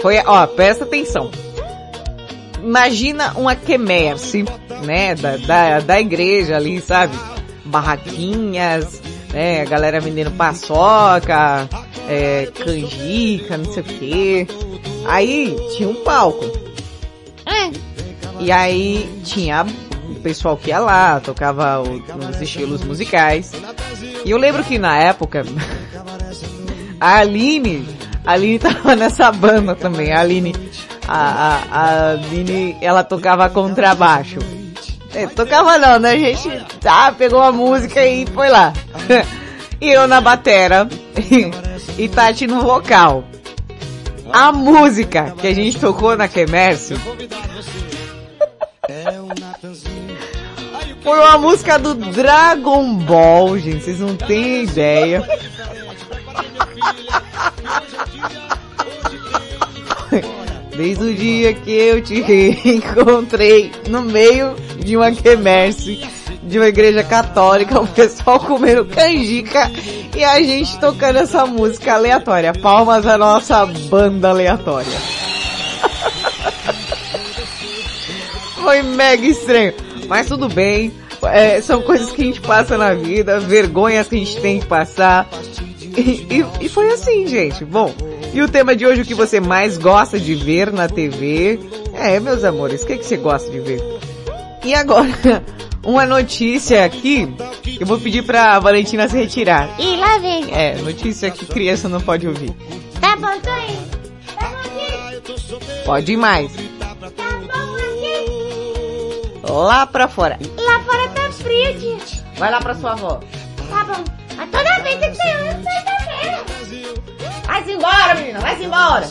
S1: Foi, ó, presta atenção. Imagina uma quermesse, né, da, da, da igreja ali, sabe? Barraquinhas, né, a galera vendendo paçoca, é, canjica, não sei o que. Aí tinha um palco. E aí tinha o pessoal que ia lá, tocava os estilos musicais. E eu lembro que na época, a Aline, a Aline tava nessa banda também. A Aline, a, a, a Aline, ela tocava contrabaixo. É, tocava não, né? A gente tá, pegou a música e foi lá. e eu na batera. e Tati no vocal. A música que a gente tocou na Quemércio foi uma música do Dragon Ball, gente. Vocês não têm ideia. Desde o dia que eu te encontrei no meio de uma quermesse de uma igreja católica, o pessoal comendo canjica e a gente tocando essa música aleatória. Palmas à nossa banda aleatória. Foi mega estranho. Mas tudo bem. É, são coisas que a gente passa na vida, vergonhas que a gente tem que passar. E, e- e foi assim, gente. Bom, e o tema de hoje, o que você mais gosta de ver na TV? É, meus amores, o que, que você gosta de ver? E agora, uma notícia aqui, que eu vou pedir pra Valentina se retirar.
S3: Ih, lá vem.
S1: É, notícia que criança não pode ouvir.
S3: Tá bom, tô indo. Tá bom?
S1: Pode ir mais.
S3: Tá bom?
S1: Lá pra fora.
S3: Lá fora tá frio, tia.
S1: Vai lá pra sua avó.
S3: Tá bom. Mas toda vez que ter um sexta-feira.
S1: Vai-se embora, menina, vai-se embora.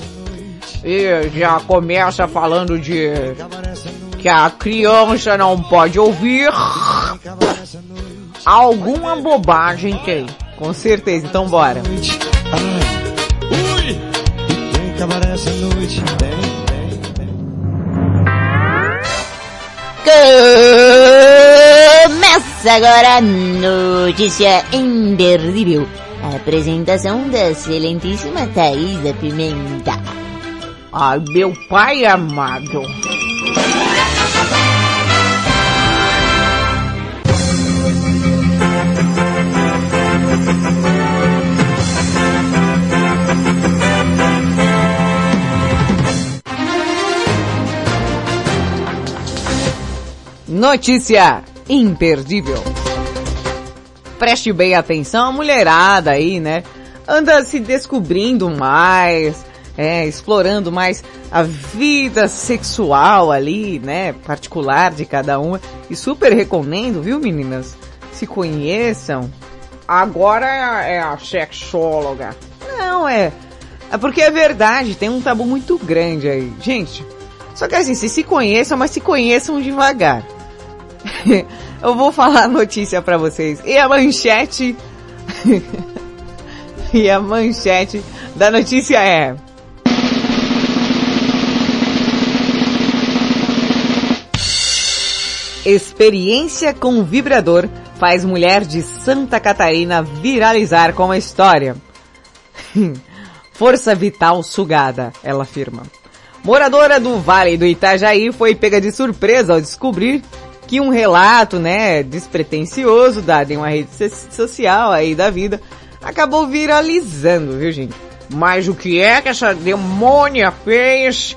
S1: E já começa falando de que a criança não pode ouvir. Alguma bobagem tem. Com certeza, então bora.
S3: Começa agora a notícia imperdível. A apresentação da excelentíssima Thaisa Pimenta.
S1: Ai, meu pai amado. Notícia imperdível. Preste bem atenção, a mulherada aí, né? Anda se descobrindo mais, é, explorando mais a vida sexual ali, né? Particular de cada uma. E super recomendo, viu meninas? Se conheçam. Agora é a, sexóloga. Não, é. É porque é verdade, tem um tabu muito grande aí. Gente, só que assim, se se conheçam, mas se conheçam devagar. Eu vou falar a notícia pra vocês. E a manchete... e a manchete da notícia é... Experiência com vibrador faz mulher de Santa Catarina viralizar com a história. Força vital sugada, ela afirma. Moradora do Vale do Itajaí foi pega de surpresa ao descobrir que um relato, né, despretensioso dado em uma rede social aí da vida acabou viralizando, viu gente? Mas o que é que essa demônia fez?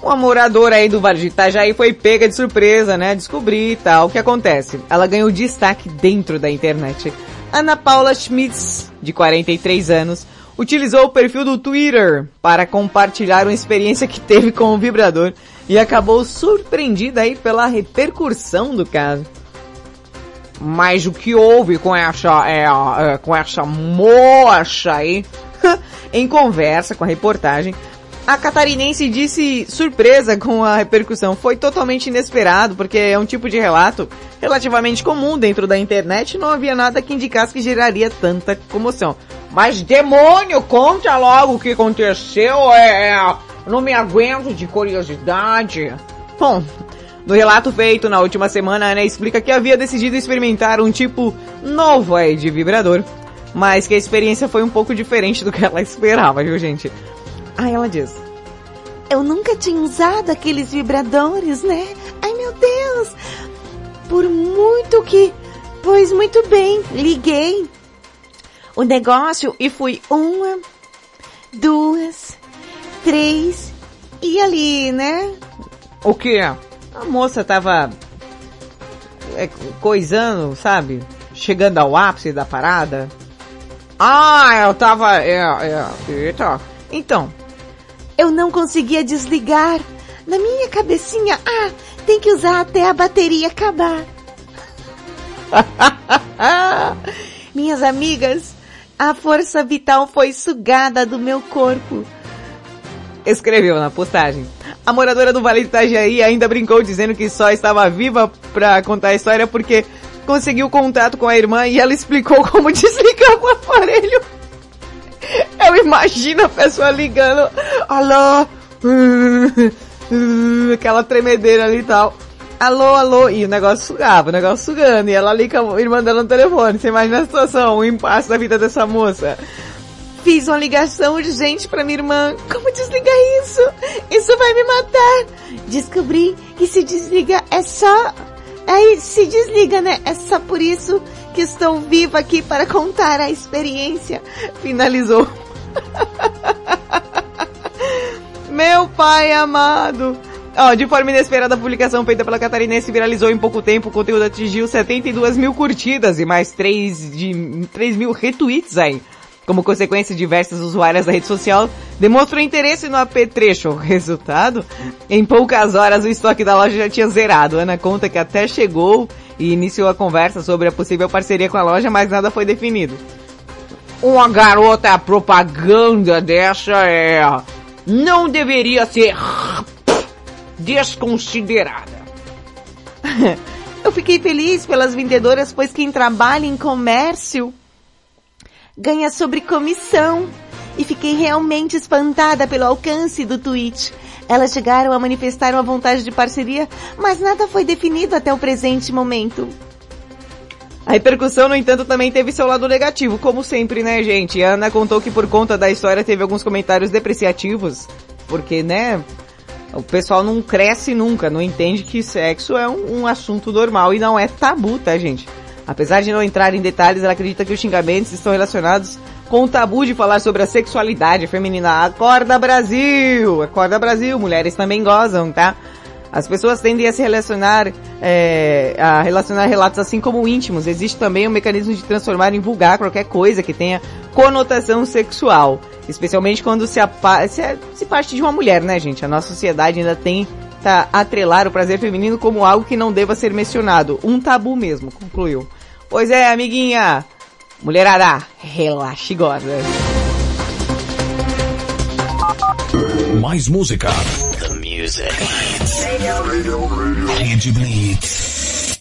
S1: Uma moradora aí do Vale de Itajaí foi pega de surpresa, né? Descobrir e tal. O que acontece? Ela ganhou destaque dentro da internet. Ana Paula Schmitz, de 43 anos, utilizou o perfil do Twitter para compartilhar uma experiência que teve com o vibrador e acabou surpreendida aí pela repercussão do caso. Mas o que houve com essa, é, é, com essa moça aí, em conversa com a reportagem, a catarinense disse surpresa com a repercussão. Foi totalmente inesperado, porque é um tipo de relato relativamente comum dentro da internet não havia nada que indicasse que geraria tanta comoção. Mas demônio, conta logo o que aconteceu, é, é não me aguento de curiosidade. Bom, no relato feito na última semana, Ana explica que havia decidido experimentar um tipo novo aí de vibrador, mas que a experiência foi um pouco diferente do que ela esperava, viu gente? Aí ela diz,
S3: Eu nunca tinha usado aqueles vibradores, né? Ai meu Deus! Por muito que. Pois muito bem, liguei o negócio e fui uma, duas, três e ali, né?
S1: O que? A moça tava é, coisando, sabe? Chegando ao ápice da parada. Ah, eu tava. É, é, eita. Então,
S3: Eu não conseguia desligar. Na minha cabecinha, ah, tem que usar até a bateria acabar. Minhas amigas, a força vital foi sugada do meu corpo.
S1: Escreveu na postagem. A moradora do Vale de Itajaí ainda brincou dizendo que só estava viva pra contar a história porque conseguiu contato com a irmã e ela explicou como desligar o aparelho. Eu imagino a pessoa ligando, alô, aquela tremedeira ali e tal. Alô, alô, e o negócio sugava, o negócio sugando, e ela ali com a irmã dela no telefone. Você imagina a situação, o impasse da vida dessa moça. Fiz uma ligação urgente pra minha irmã. Como desligar isso? Isso vai me matar.
S3: Descobri que se desliga é só... Aí se desliga, né? É só por isso que estou viva aqui para contar a experiência.
S1: Finalizou. Meu pai amado. Ó, de forma inesperada, a publicação feita pela catarinense viralizou em pouco tempo. O conteúdo atingiu 72 mil curtidas e mais 3, de, 3 mil retweets aí. Como consequência, diversas usuárias da rede social demonstram interesse no apetrecho. Resultado? Em poucas horas, o estoque da loja já tinha zerado. Ana conta que até chegou e iniciou a conversa sobre a possível parceria com a loja, mas nada foi definido. uma garota propaganda dessa é não deveria ser desconsiderada. Eu fiquei feliz pelas vendedoras, pois quem trabalha em comércio ganha sobre comissão. E fiquei realmente espantada pelo alcance do tweet. Elas chegaram a manifestar uma vontade de parceria, mas nada foi definido até o presente momento. A repercussão, no entanto, também teve seu lado negativo, como sempre, né, gente? A Ana contou que por conta da história teve alguns comentários depreciativos, porque, né, o pessoal não cresce nunca, não entende que sexo é um, um assunto normal e não é tabu, tá, gente? Apesar de não entrar em detalhes, ela acredita que os xingamentos estão relacionados com o tabu de falar sobre a sexualidade feminina. Acorda Brasil! Acorda Brasil! Mulheres também gozam, tá? As pessoas tendem a se relacionar, é, a relacionar relatos assim como íntimos. Existe também um mecanismo de transformar em vulgar qualquer coisa que tenha conotação sexual. Especialmente quando se, se, se parte de uma mulher, né, gente? A nossa sociedade ainda tem tá, atrelar o prazer feminino como algo que não deva ser mencionado. Um tabu mesmo, concluiu. Pois é, amiguinha. Mulherada, relaxe agora.
S12: Mais música.
S2: The music.
S12: Rede Blitz.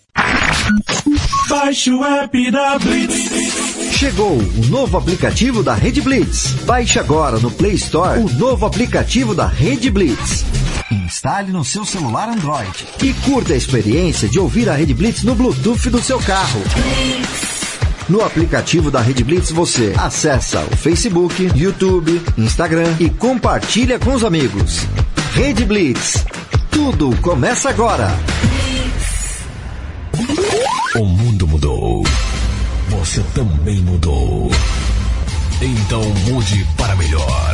S13: Baixe o app da Blitz.
S23: Chegou o novo aplicativo da Rede Blitz. Baixe agora no Play Store o novo aplicativo da Rede Blitz. Instale no seu celular Android e curta a experiência de ouvir a Rede Blitz no Bluetooth do seu carro. No aplicativo da Rede Blitz você acessa o Facebook, YouTube, Instagram e compartilha com os amigos. Rede Blitz. Tudo começa agora.
S12: O mundo mudou. Você também mudou. Então mude para melhor.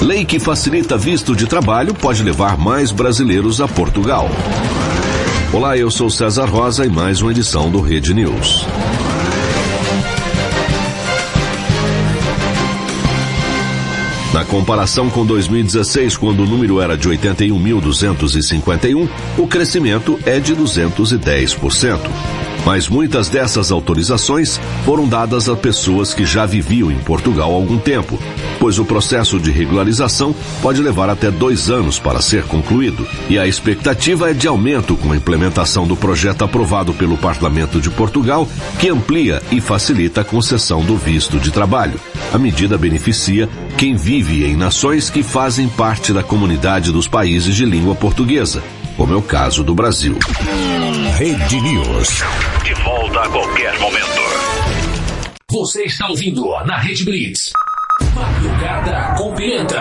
S12: Lei que facilita visto de trabalho pode levar mais brasileiros a Portugal. Olá, eu sou César Rosa e mais uma edição do Rede News. Na comparação com 2016, quando o número era de 81.251, o crescimento é de 210%. Mas muitas dessas autorizações foram dadas a pessoas que já viviam em Portugal há algum tempo, pois o processo de regularização pode levar até dois anos para ser concluído. E a expectativa é de aumento com a implementação do projeto aprovado pelo Parlamento de Portugal, que amplia e facilita a concessão do visto de trabalho. A medida beneficia quem vive em nações que fazem parte da comunidade dos países de língua portuguesa, como é o caso do Brasil. Rede News.
S24: De volta a qualquer momento.
S12: Você está ouvindo na Rede Blitz. Madrugada com Pimenta.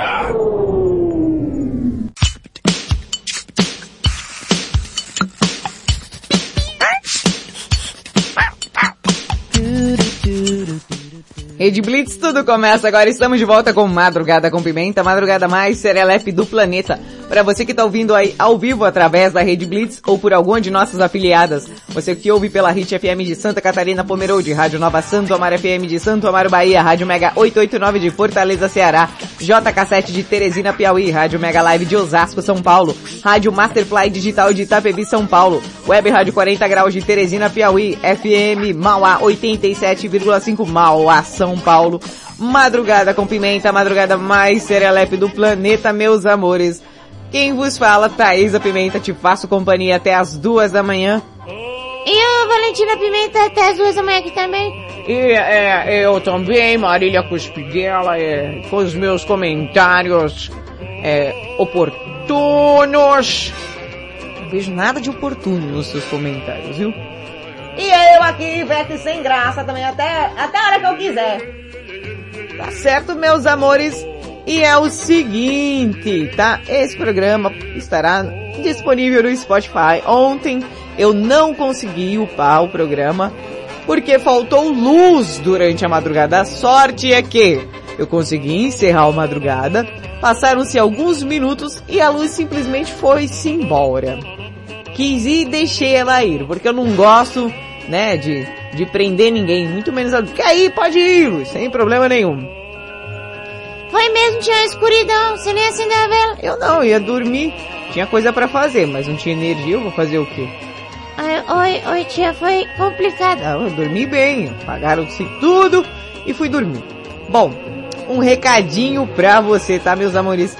S1: Rede Blitz, tudo começa agora. Estamos de volta com Madrugada com Pimenta, madrugada mais serelepe do planeta. Para você que está ouvindo aí ao vivo através da Rede Blitz ou por alguma de nossas afiliadas, você que ouve pela Hit FM de Santa Catarina Pomerode, Rádio Nova Santo Amaro FM de Santo Amaro Bahia, Rádio Mega 889 de Fortaleza Ceará, JK7 de Teresina Piauí, Rádio Mega Live de Osasco São Paulo, Rádio Masterfly Digital de Itapevi São Paulo, Web Rádio 40 Graus de Teresina Piauí, FM Mauá 87,5 Mauá São Paulo, Madrugada com Pimenta, madrugada mais serelepe do planeta, meus amores. Quem vos fala, Thaisa Pimenta, te faço companhia até as duas da manhã.
S3: E eu, Valentina Pimenta, até as duas da manhã aqui também.
S1: E é, eu também, Marília Cuspidela, é, com os meus comentários é, oportunos. Não vejo nada de oportuno nos seus comentários, viu? E eu aqui, Ivete sem graça também, até, até a hora que eu quiser. Tá certo, meus amores? E é o seguinte, tá? Esse programa estará disponível no Spotify. Ontem eu não consegui upar o programa porque faltou luz durante a madrugada. A sorte é que eu consegui encerrar a madrugada, passaram-se alguns minutos e a luz simplesmente foi-se embora. Quis ir e deixei ela ir, porque eu não gosto, né, de, de prender ninguém, muito menos a... Quer ir, pode ir, luz, sem problema nenhum.
S3: Foi mesmo, tinha escuridão, você nem acendeu a vela.
S1: Eu não, ia dormir. Tinha coisa para fazer, mas não tinha energia, eu vou fazer o quê?
S3: Ai, oi, oi tia, foi complicado.
S1: Não, eu dormi bem, pagaram-se tudo e fui dormir. Bom, um recadinho pra você, tá, meus amores?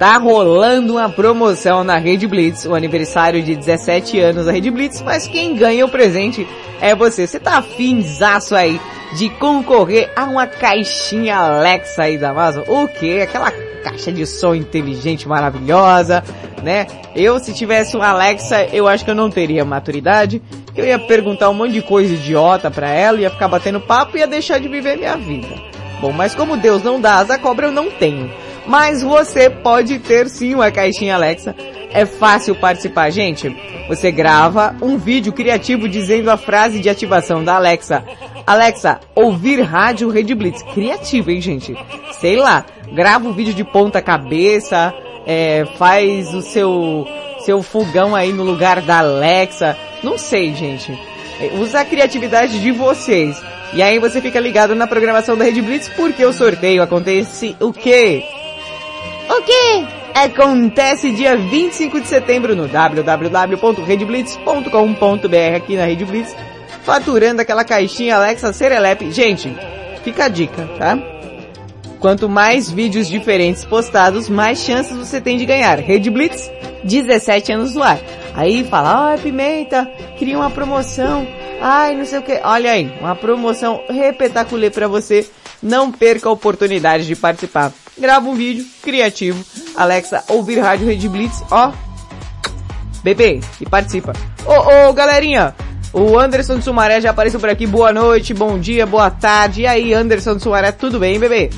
S1: Tá rolando uma promoção na Rede Blitz, o aniversário de 17 anos da Rede Blitz, mas quem ganha o presente é você. Você tá afinzaço aí de concorrer a uma caixinha Alexa aí da Amazon? O que? Aquela caixa de som inteligente maravilhosa, né? Eu se tivesse um Alexa, eu acho que eu não teria maturidade. Eu ia perguntar um monte de coisa idiota pra ela, ia ficar batendo papo e ia deixar de viver minha vida. Bom, mas como Deus não dá asa cobra, eu não tenho. Mas você pode ter sim uma caixinha Alexa. É fácil participar, gente. Você grava um vídeo criativo dizendo a frase de ativação da Alexa. Alexa, ouvir rádio Red Blitz. Criativo, hein, gente? Sei lá. Grava um vídeo de ponta cabeça, é, faz o seu, seu fogão aí no lugar da Alexa. Não sei, gente. É, usa a criatividade de vocês. E aí você fica ligado na programação da Red Blitz porque o sorteio acontece o quê?
S3: O quê?
S1: Acontece dia 25 de setembro no www.redblitz.com.br aqui na Rede Blitz, faturando aquela caixinha Alexa Serelepe. Gente, fica a dica, tá? Quanto mais vídeos diferentes postados, mais chances você tem de ganhar. Rede Blitz, 17 anos no ar. Aí fala, ai Pimenta, queria uma promoção. Ai, não sei o que. Olha aí, uma promoção repetaculê para você. Não perca a oportunidade de participar. Grava um vídeo criativo. Alexa, ouvir rádio Rede Blitz, ó. Bebê, e participa. Ô, ô, galerinha, o Anderson de Sumaré já apareceu por aqui. Boa noite, bom dia, boa tarde. E aí, Anderson de Sumaré, tudo bem, bebê?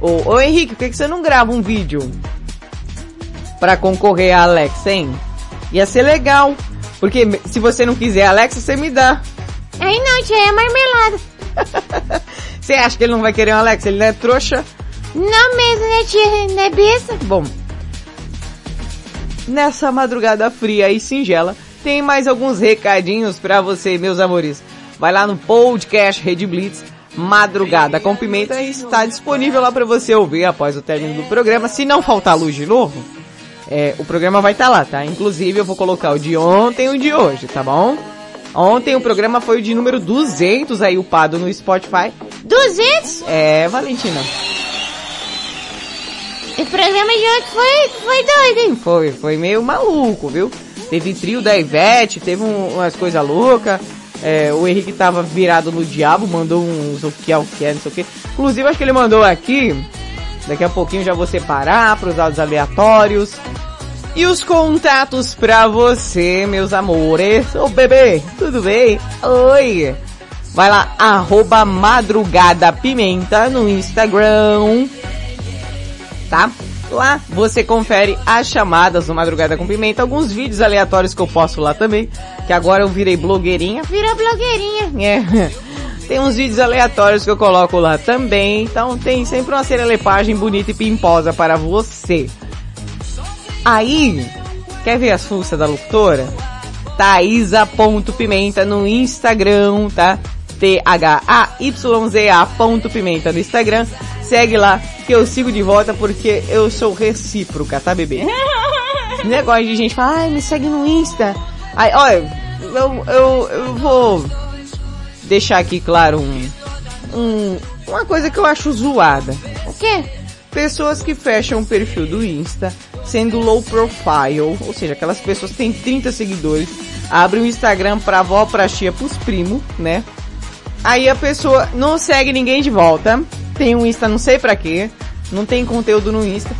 S1: Ô, ô Henrique, por que, que você não grava um vídeo pra concorrer a Alexa, hein? Ia ser legal. Porque se você não quiser Alexa, você me dá.
S3: Aí não, tia, é marmelada.
S1: Você acha que ele não vai querer um Alexa? Ele não é trouxa?
S3: Não mesmo, né, tia? Não é besta?
S1: Bom, nessa madrugada fria e singela, tem mais alguns recadinhos pra você, meus amores. Vai lá no podcast Rede Blitz, Madrugada com Pimenta, e está disponível lá pra você ouvir após o término do programa. Se não faltar luz de novo, é, o programa vai estar tá lá, tá? Inclusive eu vou colocar o de ontem e o de hoje, tá bom? Ontem o programa foi o de número 200 aí upado no Spotify.
S3: 200?
S1: É, Valentina.
S3: O programa de hoje foi, foi doido, hein?
S1: Foi, foi meio maluco, viu? Teve trio da Ivete, teve um, umas coisas loucas. É, o Henrique tava virado no diabo, mandou uns o que é o que é, não sei o que. Inclusive acho que ele mandou aqui. Daqui a pouquinho já vou separar para os dados aleatórios. E os contatos pra você, meus amores. Ô bebê, tudo bem? Oi! Vai lá, arroba madrugada pimenta no Instagram. Tá? Lá você confere as chamadas do Madrugada com Pimenta, alguns vídeos aleatórios que eu posto lá também, que agora eu virei blogueirinha.
S3: Virou blogueirinha.
S1: É. Tem uns vídeos aleatórios que eu coloco lá também, então tem sempre uma serelepagem bonita e pimposa para você. Aí, quer ver as fuças da locutora? Thaisa.pimenta no Instagram, tá? T-H-A-Y-Z-A ponto pimenta no Instagram. Segue lá que eu sigo de volta porque eu sou recíproca, tá bebê? Negócio de gente falar, ai, me segue no Insta. Aí, olha, eu, eu, eu vou deixar aqui claro um, um, uma coisa que eu acho zoada.
S3: O quê?
S1: Pessoas que fecham o perfil do Insta sendo low profile, ou seja, aquelas pessoas que têm 30 seguidores, abrem o Instagram pra avó, pra tia, pros primos, né? Aí a pessoa não segue ninguém de volta, tem um Insta não sei pra quê, não tem conteúdo no Insta.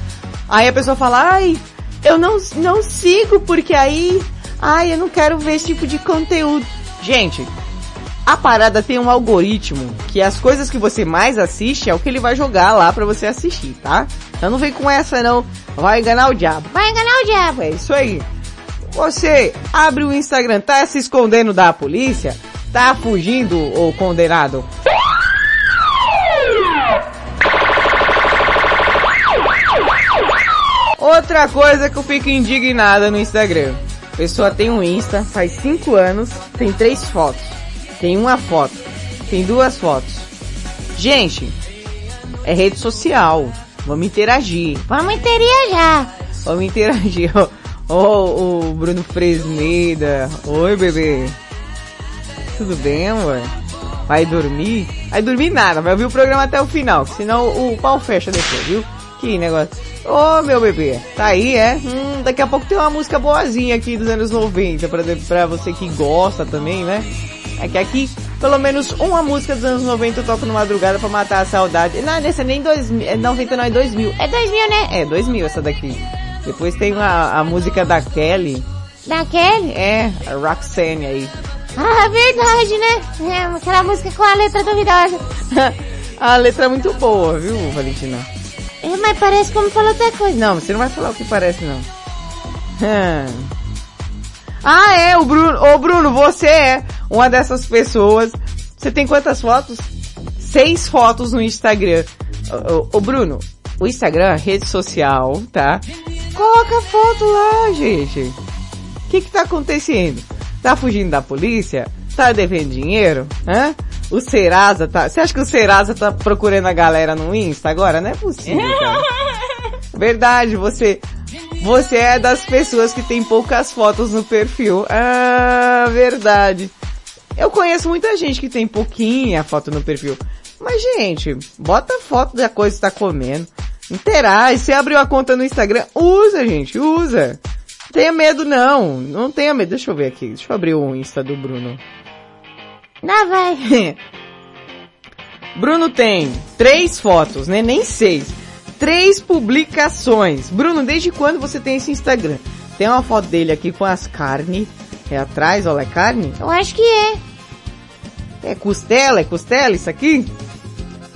S1: Aí a pessoa fala, ai, eu não, não sigo porque aí, ai, eu não quero ver esse tipo de conteúdo. Gente, a parada tem um algoritmo que as coisas que você mais assiste é o que ele vai jogar lá pra você assistir, tá? Então não vem com essa não, vai enganar o diabo.
S3: Vai enganar o diabo.
S1: É isso aí. Você abre o Instagram, tá se escondendo da polícia? Tá fugindo, ô condenado? Outra coisa que eu fico indignada no Instagram. A pessoa tem um Insta, faz 5 anos, tem três fotos. Tem uma foto. Tem duas fotos. Gente, é rede social. Vamos interagir.
S3: Vamos interagir.
S1: Vamos interagir. Ô, oh, o Bruno Fresneda. Oi, bebê. Tudo bem, amor? Vai dormir? Vai dormir nada, vai ouvir o programa até o final, senão o pau fecha depois, viu? Que negócio. Ô, oh, meu bebê, tá aí, é? Hum, daqui a pouco tem uma música boazinha aqui dos anos 90, pra, pra você que gosta também, né? É que aqui, pelo menos uma música dos anos 90 eu toco no madrugada pra matar a saudade. Não, nessa nem 2000, é 90 não, é 2000.
S3: É 2000, né?
S1: É, 2000 essa daqui. Depois tem a, a música da Kelly.
S3: Da Kelly?
S1: É, a Roxanne aí.
S3: Ah, verdade, né? É, aquela música com a letra duvidosa.
S1: a letra é muito boa, viu, Valentina?
S3: É, mas parece como falou outra coisa.
S1: Não, você não vai falar o que parece, não. Ah, é, o Bruno. Ô, Bruno, você é uma dessas pessoas. Você tem quantas fotos? Seis fotos no Instagram. Ô, ô, Bruno, o Instagram é rede social, tá? Coloca foto lá, gente. O que que tá acontecendo? Tá fugindo da polícia? Tá devendo dinheiro? Hã? O Serasa tá... Você acha que o Serasa tá procurando a galera no Insta agora? Não é possível, cara. Verdade, você... Você é das pessoas que tem poucas fotos no perfil. Ah, verdade. Eu conheço muita gente que tem pouquinha foto no perfil. Mas, gente, bota foto da coisa que tá comendo. Interage. Se abriu a conta no Instagram, usa, gente, usa. Não tenha medo, não. Não tenha medo. Deixa eu ver aqui. Deixa eu abrir o Insta do Bruno.
S3: Não, vai.
S1: Bruno tem três fotos, né? Nem seis. Três publicações. Bruno, desde quando você tem esse Instagram? Tem uma foto dele aqui com as carnes. É atrás, olha, é carne?
S3: Eu acho que é.
S1: É costela? É costela isso aqui?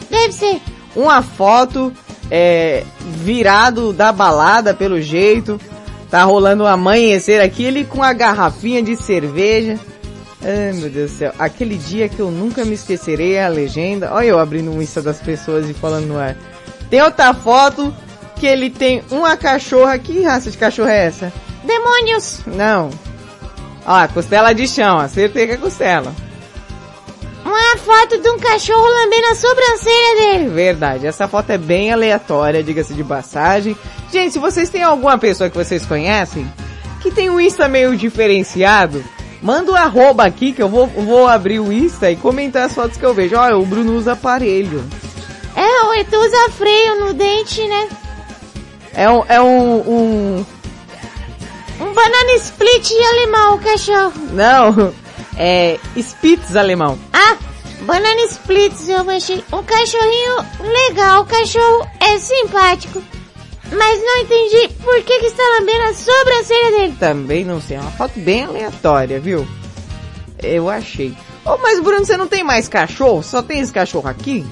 S3: Deve ser.
S1: Uma foto, é, virado da balada pelo jeito. Tá rolando um amanhecer aqui, ele com a garrafinha de cerveja. Ai meu Deus do céu, aquele dia que eu nunca me esquecerei é a legenda. Olha eu abrindo o Insta das pessoas e falando no ar. Tem outra foto que ele tem uma cachorra. Que raça de cachorro é essa?
S3: Demônios!
S1: Não. Ó, costela de chão, acertei com a costela.
S3: Uma foto de um cachorro lambendo a sobrancelha dele.
S1: Verdade, essa foto é bem aleatória, diga-se de passagem. Gente, se vocês têm alguma pessoa que vocês conhecem, que tem um Insta meio diferenciado, manda o um arroba aqui que eu vou, vou abrir o Insta e comentar as fotos que eu vejo. Olha, o Bruno usa aparelho.
S3: Etu usa freio no dente, né?
S1: É um, é um, um...
S3: Um banana split alemão, o cachorro.
S1: Não, é Spitz alemão.
S3: Ah, banana splits, eu achei um cachorrinho legal, o cachorro é simpático. Mas não entendi por que que está lambendo a sobrancelha dele.
S1: Também não sei, é uma foto bem aleatória, viu? Eu achei. Oh, mas Bruno, você não tem mais cachorro? Só tem esse cachorro aqui?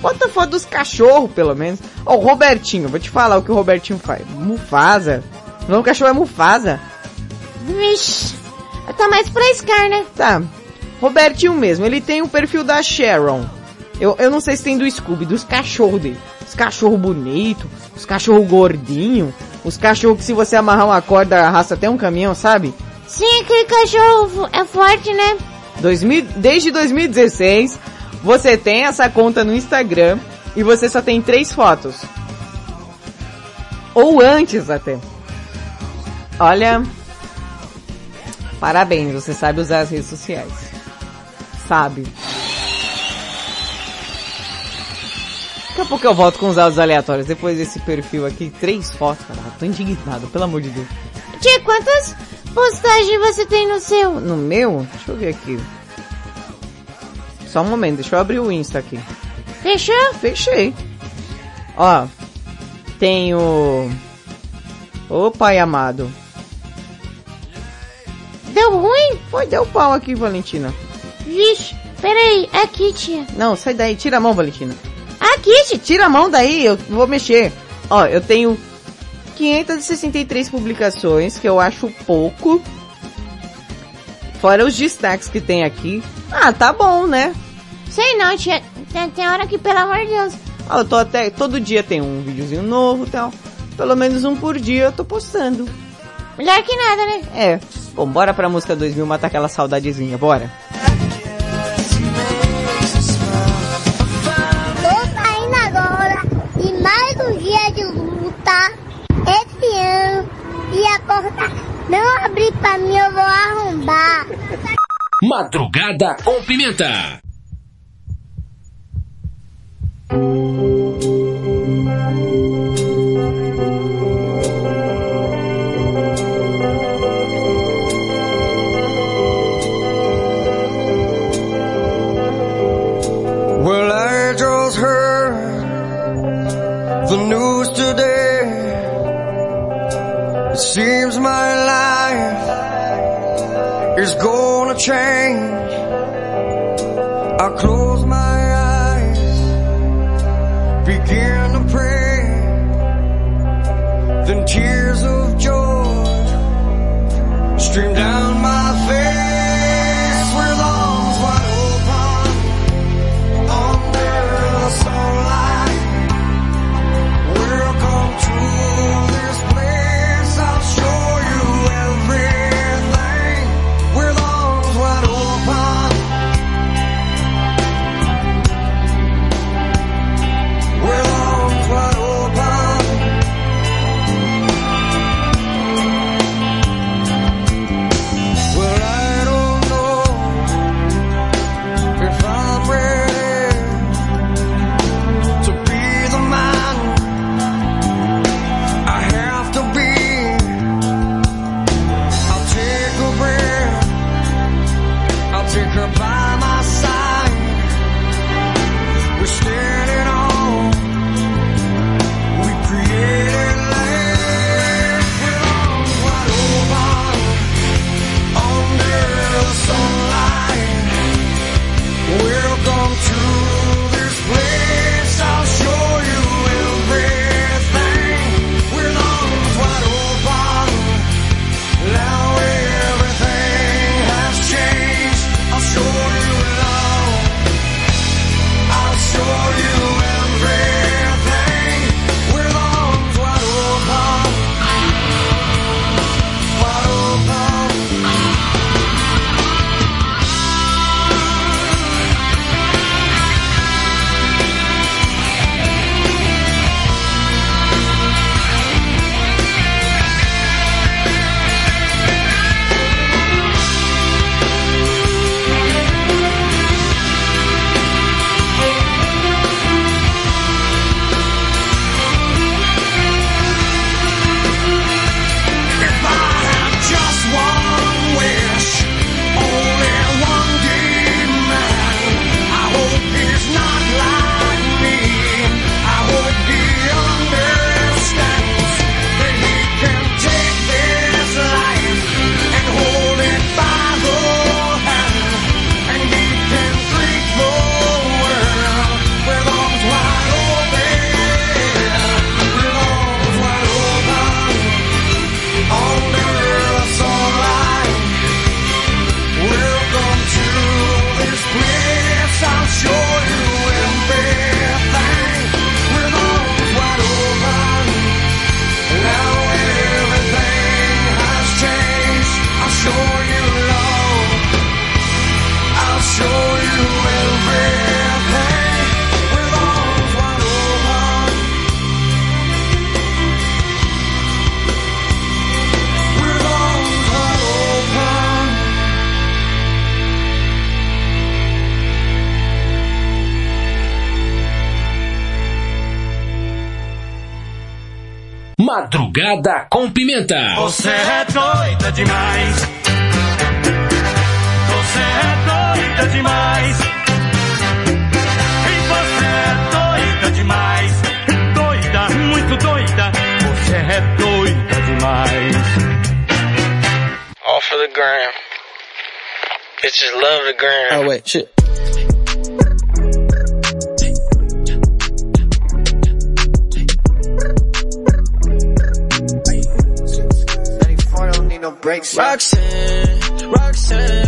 S1: Bota foto dos cachorros, pelo menos. Ó, oh, Robertinho, vou te falar o que o Robertinho faz. Mufasa. O nome do cachorro é Mufasa.
S3: Vixe, tá mais pra Scar, né?
S1: Tá. Robertinho mesmo, ele tem o perfil da Sharon. Eu, eu não sei se tem do Scooby, dos cachorros dele. Os cachorros bonitos, os cachorros gordinhos, os cachorros que se você amarrar uma corda arrasta até um caminhão, sabe?
S3: Sim, aquele cachorro é forte, né?
S1: 2000, desde 2016, você tem essa conta no Instagram e você só tem três fotos. Ou antes até. Olha, parabéns, você sabe usar as redes sociais. Sabe. Daqui a pouco eu volto com os áudios aleatórios. Depois desse perfil aqui, três fotos. Cara, tô indignado, pelo amor de Deus.
S3: Tia, quantas postagens você tem no seu?
S1: No meu? Deixa eu ver aqui. Só um momento, deixa eu abrir o Insta aqui.
S3: Fechou?
S1: Fechei. Ó, tenho... Ô pai amado.
S3: Deu ruim?
S1: Foi, deu pau aqui, Valentina.
S3: Vixe, peraí, aqui, tia.
S1: Não, sai daí, tira a mão, Valentina.
S3: Aqui, tia.
S1: Tira a mão daí, eu vou mexer. Ó, eu tenho 563 publicações, que eu acho pouco. Fora os destaques que tem aqui. Ah, tá bom, né?
S3: Sei não, tia. Tem, tem hora que, pelo amor de Deus.
S1: Ó, eu tô até, todo dia tem um videozinho novo e tal. Pelo menos um por dia eu tô postando.
S3: Melhor que nada, né?
S1: É. Bom, bora pra música 2000 matar aquela saudadezinha, bora.
S11: Tô saindo agora e mais um dia de luta. Esse ano e a porta não abrir pra mim, eu vou arrombar.
S12: Madrugada com pimenta.
S21: Is gonna change. I close my eyes, begin to pray. Then tears of joy stream down
S5: Madrugada com Pimenta.
S13: Você é doida demais. Você é doida demais. E você é doida demais. Doida, muito doida. Você é doida demais.
S25: All for the gram. Bitches love the gram.
S26: Oh wait, shit.
S27: Roxanne, Roxanne,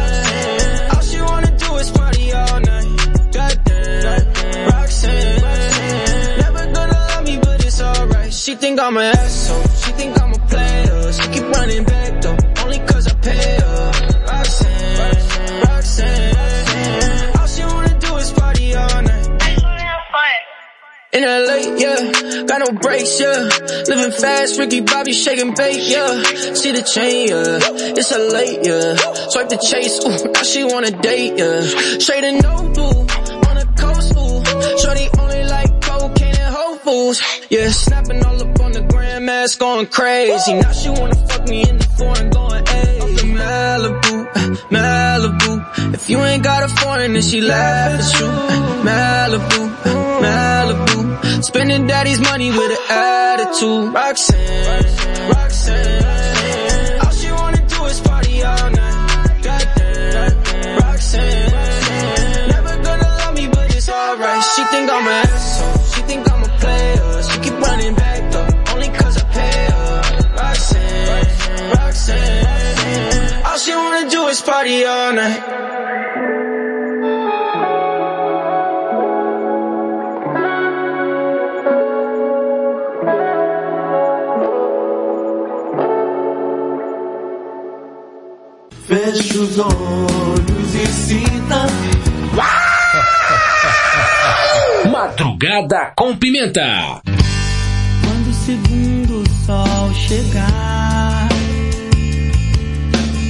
S27: I'm an asshole. She think I'm a player. She keep running back though, only cause I pay her. Roxanne, Roxanne. All she wanna do is party all night. In LA, yeah, got no brakes, yeah. Living fast, Ricky Bobby shaking bait, yeah. See the chain, yeah. It's a late, yeah. Swipe the chase, ooh, now she wanna date, yeah. Straight and no blue, Foods, yeah. Snapping all up on the grandmas, going crazy. Now she wanna fuck me in the foreign, going, the Malibu, Malibu. If you ain't got a foreign, then she laugh at you. Malibu, Malibu. Spending daddy's money with an attitude. Roxanne, Roxanne. All she wanna do is party all night. Roxanne. Never gonna love me, but it's alright. She think I'm an she wanna do is party all night.
S13: Feche os olhos e sinta.
S5: Madrugada com Pimenta.
S28: Quando o segundo sol chegar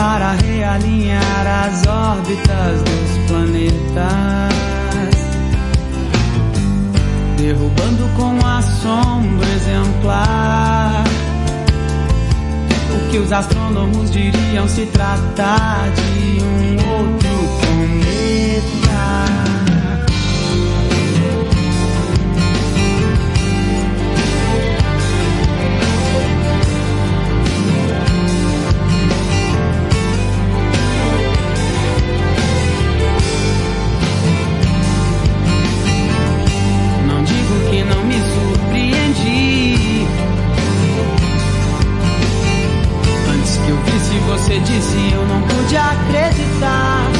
S28: para realinhar as órbitas dos planetas, derrubando com assombro exemplar o que os astrônomos diriam se tratar de um outro você disse eu não pude acreditar.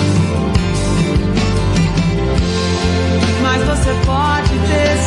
S28: Mas você pode ter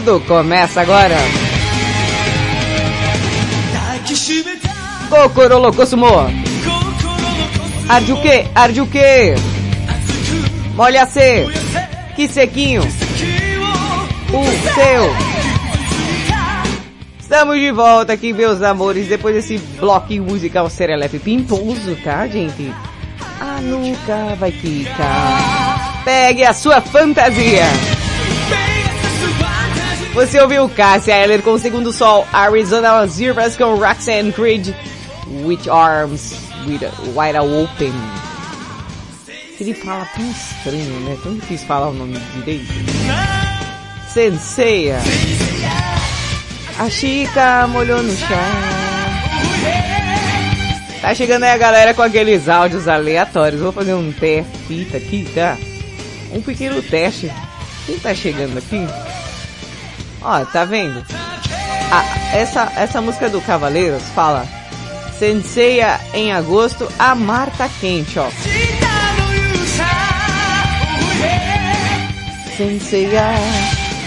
S1: tudo começa agora. Kokoro Lokosumo. O quê? Molha C. Que sequinho. O seu. Estamos de volta aqui, meus amores, depois desse bloquinho musical serelepe pimposo, tá, gente? Ah, nunca vai ficar. Pegue a sua fantasia. Você ouviu Cássia Eller com o segundo sol, Arizona Zirvas com Roxanne Creed, With Arms Wide Open. Ele fala tão estranho, né? Tão difícil falar o nome direito. Senseia. A Chica molhou no chão. Tá chegando aí a galera com aqueles áudios aleatórios. Vou fazer um teste aqui, tá? Um pequeno teste. Quem tá chegando aqui? Ó, tá vendo? Ah, essa, essa música do Cavaleiros fala Senseia em agosto, a mar tá quente, ó. Senseia,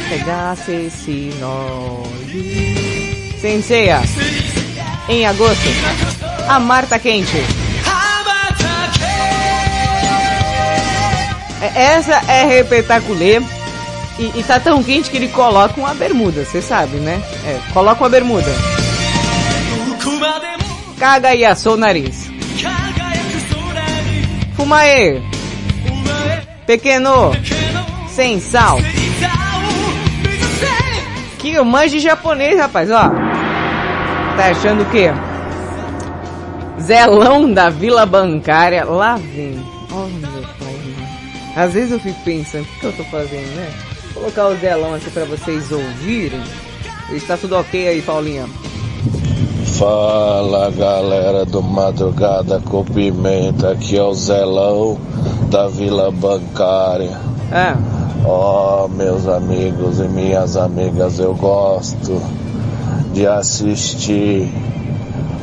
S1: pegasse esse nó. Senseia, em agosto, a mar tá quente. Essa é repetaculê. E, e tá tão quente que ele coloca uma bermuda, você sabe, né? É, coloca uma bermuda. Caga e assou o nariz. Fumaê. Pequeno. Sem sal. Que eu manjo de japonês, rapaz, ó. Tá achando o quê? Zelão da Vila Bancária. Lá vem. Oh, meu pai. Às vezes eu fico pensando, o que eu tô fazendo, né? Vou colocar o Zelão aqui pra vocês ouvirem. Está tudo ok aí, Paulinha?
S29: Fala galera do Madrugada com Pimenta, aqui é o Zelão da Vila Bancária.
S1: É.
S29: Ó, meus amigos e minhas amigas, eu gosto de assistir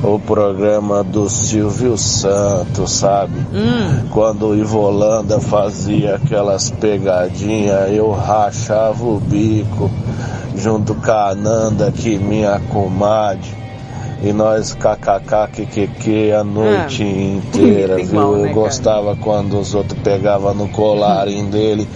S29: o programa do Silvio Santos, sabe? Quando o Ivolanda fazia aquelas pegadinhas, eu rachava o bico junto com a Ananda, que minha comadre. E nós kkk kikiki a noite inteira,
S1: Tem
S29: viu?
S1: né,
S29: Eu
S1: cara?
S29: gostava quando os outros pegavam no colarinho dele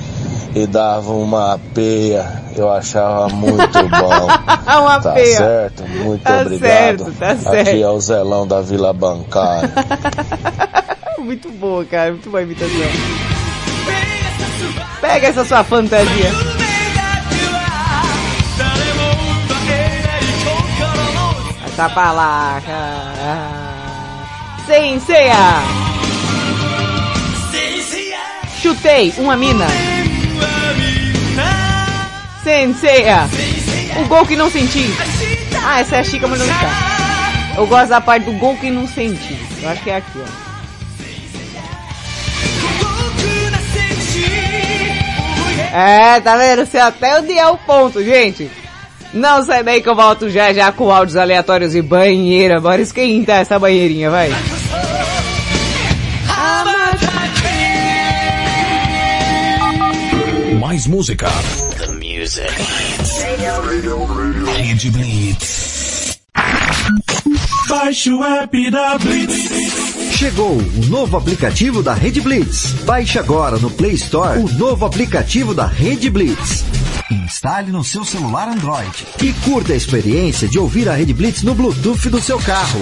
S29: e davam uma peia. Eu achava muito bom.
S1: Uma
S29: tá
S1: peia.
S29: certo? Muito
S1: Tá
S29: obrigado.
S1: certo, tá
S29: Aqui
S1: certo.
S29: é o Zelão da Vila Bancária.
S1: muito boa, cara. Muito boa imitação. Pega essa sua fantasia. Essa palaca. Sem ceia. Chutei uma mina. Sem ceia. O gol que não senti. Ah, essa é a Chica mandando cá. Eu gosto da parte do gol que não senti. Eu acho que é aqui, ó. É, tá vendo? Você até odiar o ponto, gente. Não sai daí que eu volto já já com áudios aleatórios e banheira. Bora esquentar essa banheirinha, vai.
S12: Mais música.
S2: The music.
S12: Rede Blitz.
S13: Baixe o app da Blitz.
S23: Chegou o novo aplicativo da Rede Blitz. Baixe agora no Play Store o novo aplicativo da Rede Blitz. Instale no seu celular Android e curta a experiência de ouvir a Rede Blitz no Bluetooth do seu carro.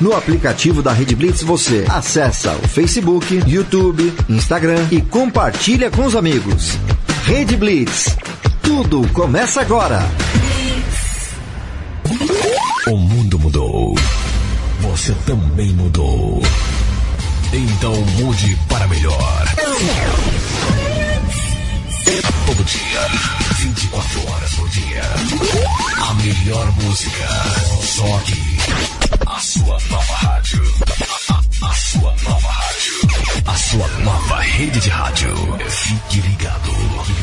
S23: No aplicativo da Rede Blitz você acessa o Facebook, YouTube, Instagram e compartilha com os amigos. Rede Blitz. Tudo começa agora.
S12: O mundo mudou. Você também mudou. Então mude para melhor. Melhor música. Só aqui. A sua nova rádio. A, sua nova rádio. A sua nova rede de rádio. Fique ligado. Fique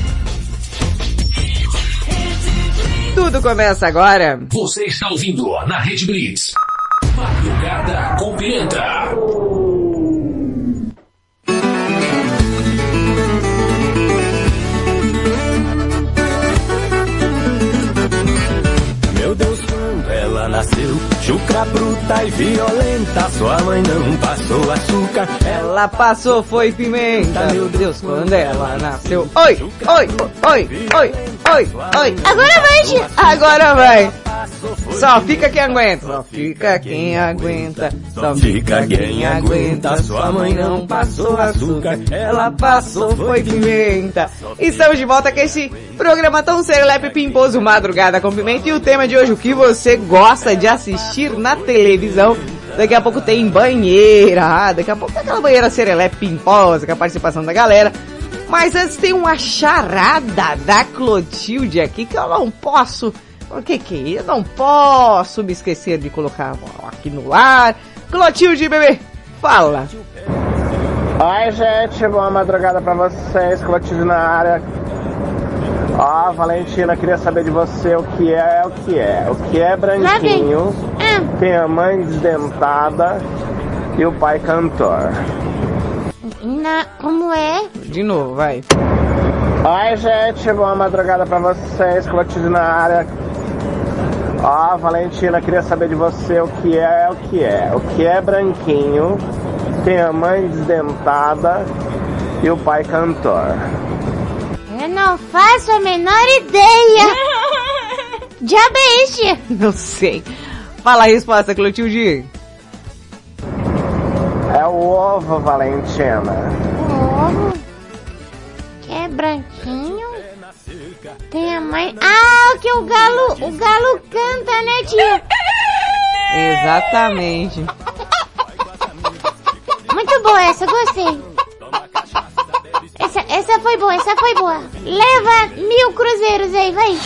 S1: Tudo começa agora.
S12: Você está ouvindo na Rede Blitz. Madrugada com Pimenta.
S26: Meu Deus, quando ela nasceu, chucra bruta e violenta, sua mãe não passou açúcar.
S1: Ela passou, foi pimenta. Meu Deus, quando ela nasceu. Oi, oi, oi, oi, oi, oi.
S3: Agora vai.
S1: Agora vai. Só fica quem aguenta. Só fica quem aguenta. Só fica quem aguenta. Sua mãe não passou açúcar. Ela passou, foi pimenta. Estamos de volta com esse programa tão serelepe pimposo Madrugada com Pimenta. E o tema de hoje, o que você gosta de assistir na televisão. Daqui a pouco tem banheira, ah, daqui a pouco tem aquela banheira serelepe pimposa com a participação da galera. Mas antes tem uma charada da Clotilde aqui que eu não posso. O que que é? isso? Eu não posso me esquecer de colocar aqui no ar. Clotilde, bebê, fala.
S30: Oi, gente, boa madrugada pra vocês, Clotilde na área. Ó, Valentina, queria saber de você o que é o que é. O que é branquinho, tem a mãe desdentada e o pai cantor.
S3: Na, como é?
S1: De novo, vai.
S30: Oi, gente, boa madrugada pra vocês, Clotilde na área. Ó, Valentina, queria saber de você o que é o que é. O que é branquinho, tem a mãe desdentada e o pai cantor.
S3: Eu não faço a menor ideia. Diabo é este?
S1: Não sei. Fala a resposta, Clotilde.
S30: É o ovo, Valentina.
S3: O ovo que é branquinho. Tem a mãe. Ah, que o galo, o galo canta, né, tio?
S1: Exatamente.
S3: Muito boa essa, gostei. Essa, essa foi boa, essa foi boa. Leva mil cruzeiros aí, vai.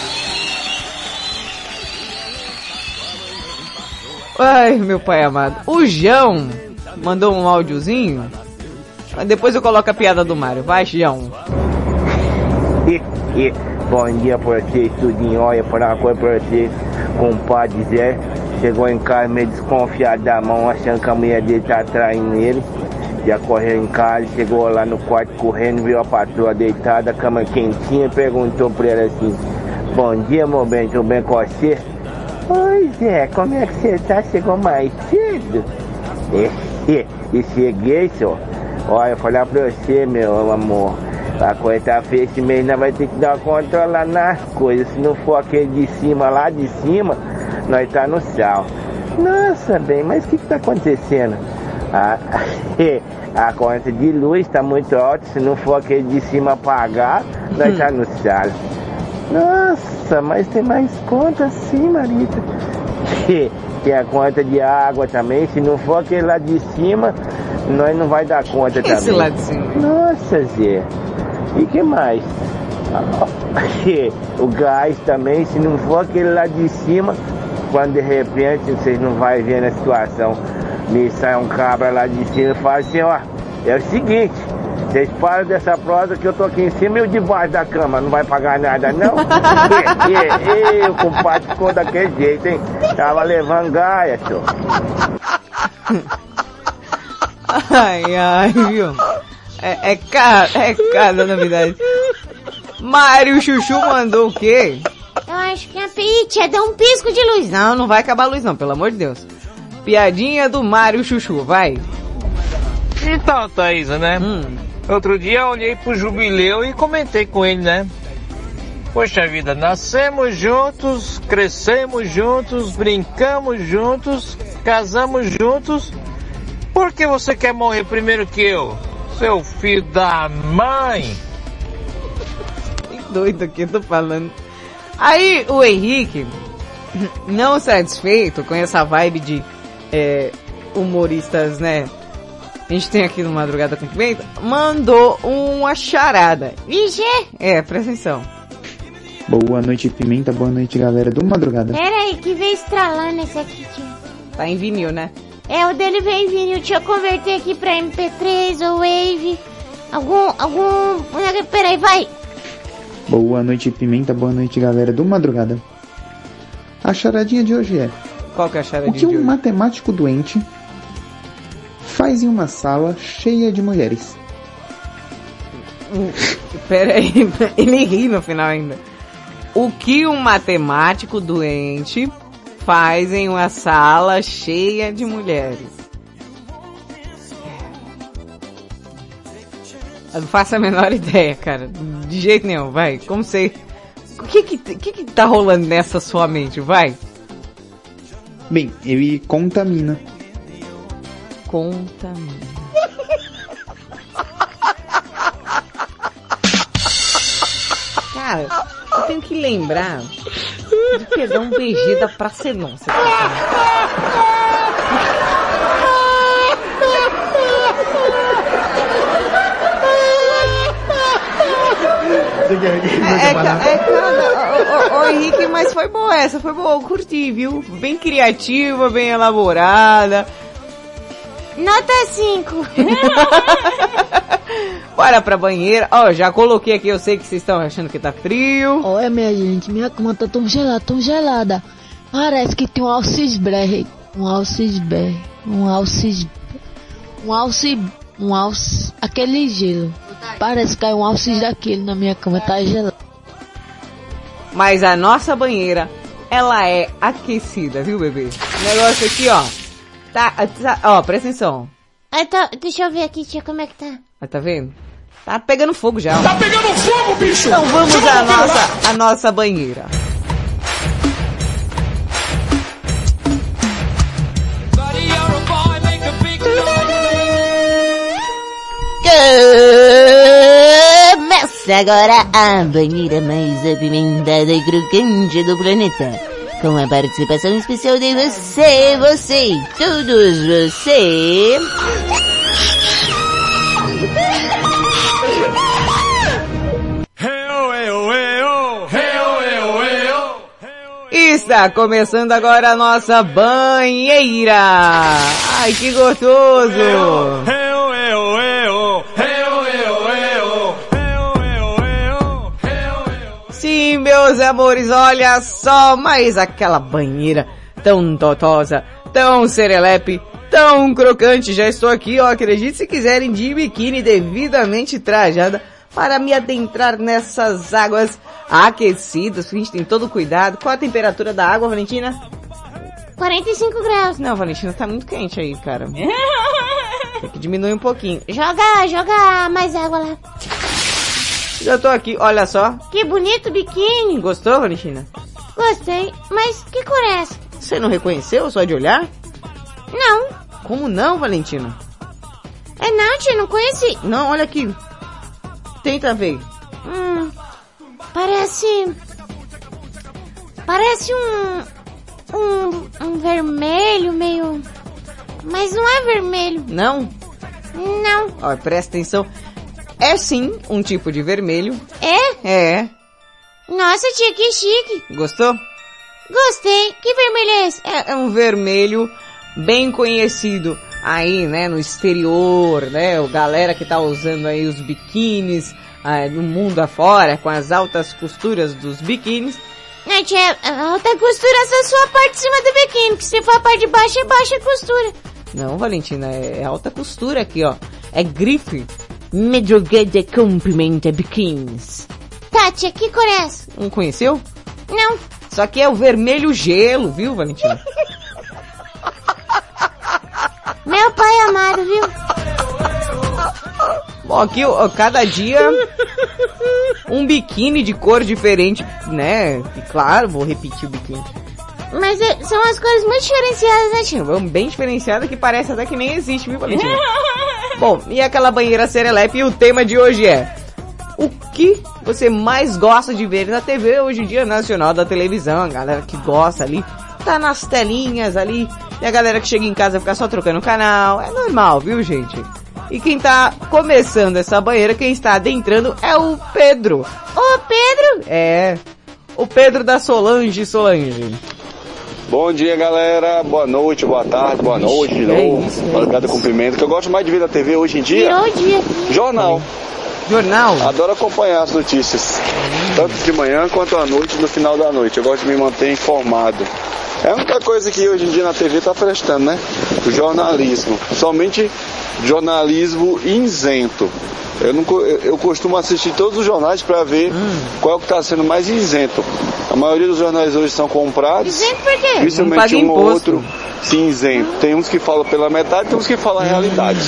S1: Ai, meu pai amado. O João mandou um áudiozinho. Mas depois eu coloco a piada do Mário. Vai, João.
S31: Bom dia pra você, estudinho. Olha, falar uma coisa pra você. Compadre Zé chegou em casa meio desconfiado da mão, achando que a mulher dele tá traindo ele. Já correu em casa, chegou lá no quarto correndo, viu a patroa deitada, a cama quentinha, perguntou pra ela assim: Bom dia, meu bem, tudo bem com você? Oi, Zé, como é que você tá? Chegou mais cedo? É, e cheguei, senhor. Olha, eu falar pra você, meu amor. A esse mês, nós vai ter que dar uma controlada nas coisas. Se não for aquele de cima, lá de cima, nós tá no sal. Nossa, bem, mas o que que tá acontecendo? A, a conta de luz tá muito alta, se não for aquele de cima pagar, nós tá no sal. Nossa, mas tem mais conta sim, Marita. Tem a conta de água também, se não for aquele lá de cima, nós não vai dar conta também.
S1: Esse lá de cima.
S31: Nossa, Zé. E que mais? O gás também, se não for aquele lá de cima, quando de repente vocês não vai ver na situação, me sai um cabra lá de cima e fala assim, ó, é o seguinte, vocês param dessa prosa que eu tô aqui em cima e eu debaixo da cama, não vai pagar nada não? e, o compadre ficou daquele jeito, hein? Tava levando gaia, senhor.
S1: Ai, ai, viu? É, é cada, é cada novidade. Mário Chuchu mandou o quê?
S3: Eu acho que a Pete dá um pisco de luz.
S1: Não, não vai acabar a luz não, pelo amor de Deus. Piadinha do Mário Chuchu, vai.
S32: Então, Thaisa, né?
S1: Hum.
S32: Outro dia eu olhei pro jubileu e comentei com ele, né? Poxa vida, nascemos juntos, crescemos juntos, brincamos juntos, casamos juntos. Por que você quer morrer primeiro que eu? Seu filho da mãe!
S1: Que doido que eu tô falando. Aí o Henrique, não satisfeito com essa vibe de é, humoristas, né? A gente tem aqui no Madrugada com Pimenta, mandou uma charada.
S3: Vixe!
S1: É, presta atenção.
S33: Boa noite, Pimenta. Boa noite, galera do Madrugada.
S3: Pera aí, que veio estralando esse aqui, tio.
S1: Tá em vinil, né?
S3: É, o dele vem em vinil. Deixa eu converter aqui pra MP3 ou Wave. Algum, algum... Peraí, vai.
S33: Boa noite, Pimenta. Boa noite, galera do Madrugada. A charadinha de hoje é...
S1: Qual que é a
S33: O
S1: charadinha
S33: que
S1: de
S33: um
S1: hoje?
S33: matemático doente faz em uma sala cheia de mulheres?
S1: Pera aí, ele ri no final ainda. O que um matemático doente faz em uma sala cheia de mulheres? Eu não faço a menor ideia, cara. De jeito nenhum, vai. Como sei. O que que, que que tá rolando nessa sua mente? Vai.
S33: Bem, ele contamina.
S1: Contamina. Cara, eu tenho que lembrar de pegar um BG da Praça Nossa. É, é cara, ô, ô, Henrique, mas foi boa essa, foi boa, eu curti, viu? Bem criativa, bem elaborada.
S3: Nota 5.
S1: Bora pra banheira. Ó, já coloquei aqui, eu sei que vocês estão achando que tá frio.
S34: Olha, minha gente, minha cama tá tão gelada, tão gelada. Parece que tem um alcisberre. Um alcisberre. Um alcis... Um alci... Um alce... Aquele gelo. Parece que caiu um alcis daquele na minha cama, tá gelado.
S1: Mas a nossa banheira, ela é aquecida, viu, bebê? O negócio aqui, ó. Tá, tá, ó, presta atenção.
S3: Eu tô, tá, deixa eu ver aqui, tia, como é que tá.
S1: Ah, tá vendo? Tá pegando fogo já.
S13: Tá pegando fogo, bicho!
S1: Então vamos à nossa, à nossa banheira.
S3: Começa agora a banheira mais apimentada e crocante do planeta. Com a participação especial de você, você e todos você.
S1: Está começando agora a nossa banheira. Ai, que gostoso. Meus amores, olha só, mas aquela banheira tão totosa, tão serelepe, tão crocante, já estou aqui, ó, acredite se quiserem, de biquíni devidamente trajada para me adentrar nessas águas aquecidas, a gente tem todo cuidado. Qual a temperatura da água, Valentina?
S3: 45 graus.
S1: Não, Valentina, tá muito quente aí, cara. Tem que diminuir um pouquinho.
S3: Joga, joga mais água lá.
S1: Já tô aqui, olha só.
S3: Que bonito biquíni.
S1: Gostou, Valentina?
S3: Gostei, mas que cor é essa?
S1: Você não reconheceu só de olhar?
S3: Não.
S1: Como não, Valentina?
S3: É não, tia, não conheci.
S1: Não, olha aqui. Tenta ver.
S3: Hum, parece... Parece um... Um, um vermelho meio... Mas não é vermelho.
S1: Não?
S3: Não.
S1: Ó, presta atenção. É sim um tipo de vermelho.
S3: É?
S1: É.
S3: Nossa, tia, que chique.
S1: Gostou?
S3: Gostei. Que vermelho é esse?
S1: É, é um vermelho bem conhecido aí, né, no exterior, né, o galera que tá usando aí os biquínis ah, no mundo afora, com as altas costuras dos biquínis.
S3: Não, tia, a alta costura é só a parte de cima do biquíni, que se for a parte de baixo é baixa costura.
S1: Não, Valentina, é, é alta costura aqui, ó. É grife.
S3: Madrugada cumprimenta biquínis. Tá, tia, que cor é essa?
S1: Não conheceu?
S3: Não.
S1: Só que é o vermelho gelo, viu, Valentina?
S3: Meu pai amado, viu?
S1: Bom, aqui, ó, cada dia um biquíni de cor diferente, né? E claro, vou repetir o biquíni.
S3: Mas é, são as cores muito diferenciadas, né, tio?
S1: Bem diferenciada que parece até que nem existe, viu, Valentina? Bom, e aquela banheira serelepe, e o tema de hoje é... O que você mais gosta de ver na TV hoje em dia nacional da televisão? A galera que gosta ali, tá nas telinhas ali, e a galera que chega em casa fica só trocando canal. É normal, viu, gente? E quem tá começando essa banheira, quem está adentrando é o Pedro.
S3: Ô, Pedro?
S1: É, o Pedro da Solange Solange.
S35: Bom dia, galera. Boa noite, boa tarde, boa noite de novo. Obrigado, cumprimento. O que eu gosto mais de ver na TV hoje em dia?
S3: Virou dia.
S35: Jornal.
S1: Jornal?
S35: Adoro acompanhar as notícias. Tanto de manhã quanto à noite no final da noite. Eu gosto de me manter informado. É a única coisa que hoje em dia na TV tá prestando, né? O jornalismo. Somente jornalismo isento. Eu, não, eu, costumo assistir todos os jornais para ver
S1: Hum.
S35: qual que está sendo mais isento. A maioria dos jornais hoje são comprados.
S3: Isento por quê?
S35: Principalmente um ou outro sim isento. Tem uns que falam pela metade, tem uns que falam a realidade.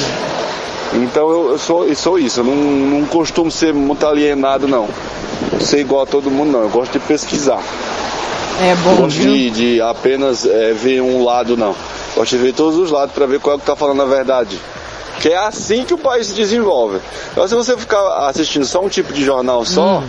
S35: Então eu, eu sou, eu sou isso, eu não, não costumo ser muito alienado não. Ser igual a todo mundo não, eu gosto de pesquisar.
S1: É bom,
S35: Não gosto de, de apenas é, ver um lado não. Gosto de ver todos os lados para ver qual é que tá falando a verdade. Que é assim que o país se desenvolve. Então se você ficar assistindo só um tipo de jornal só,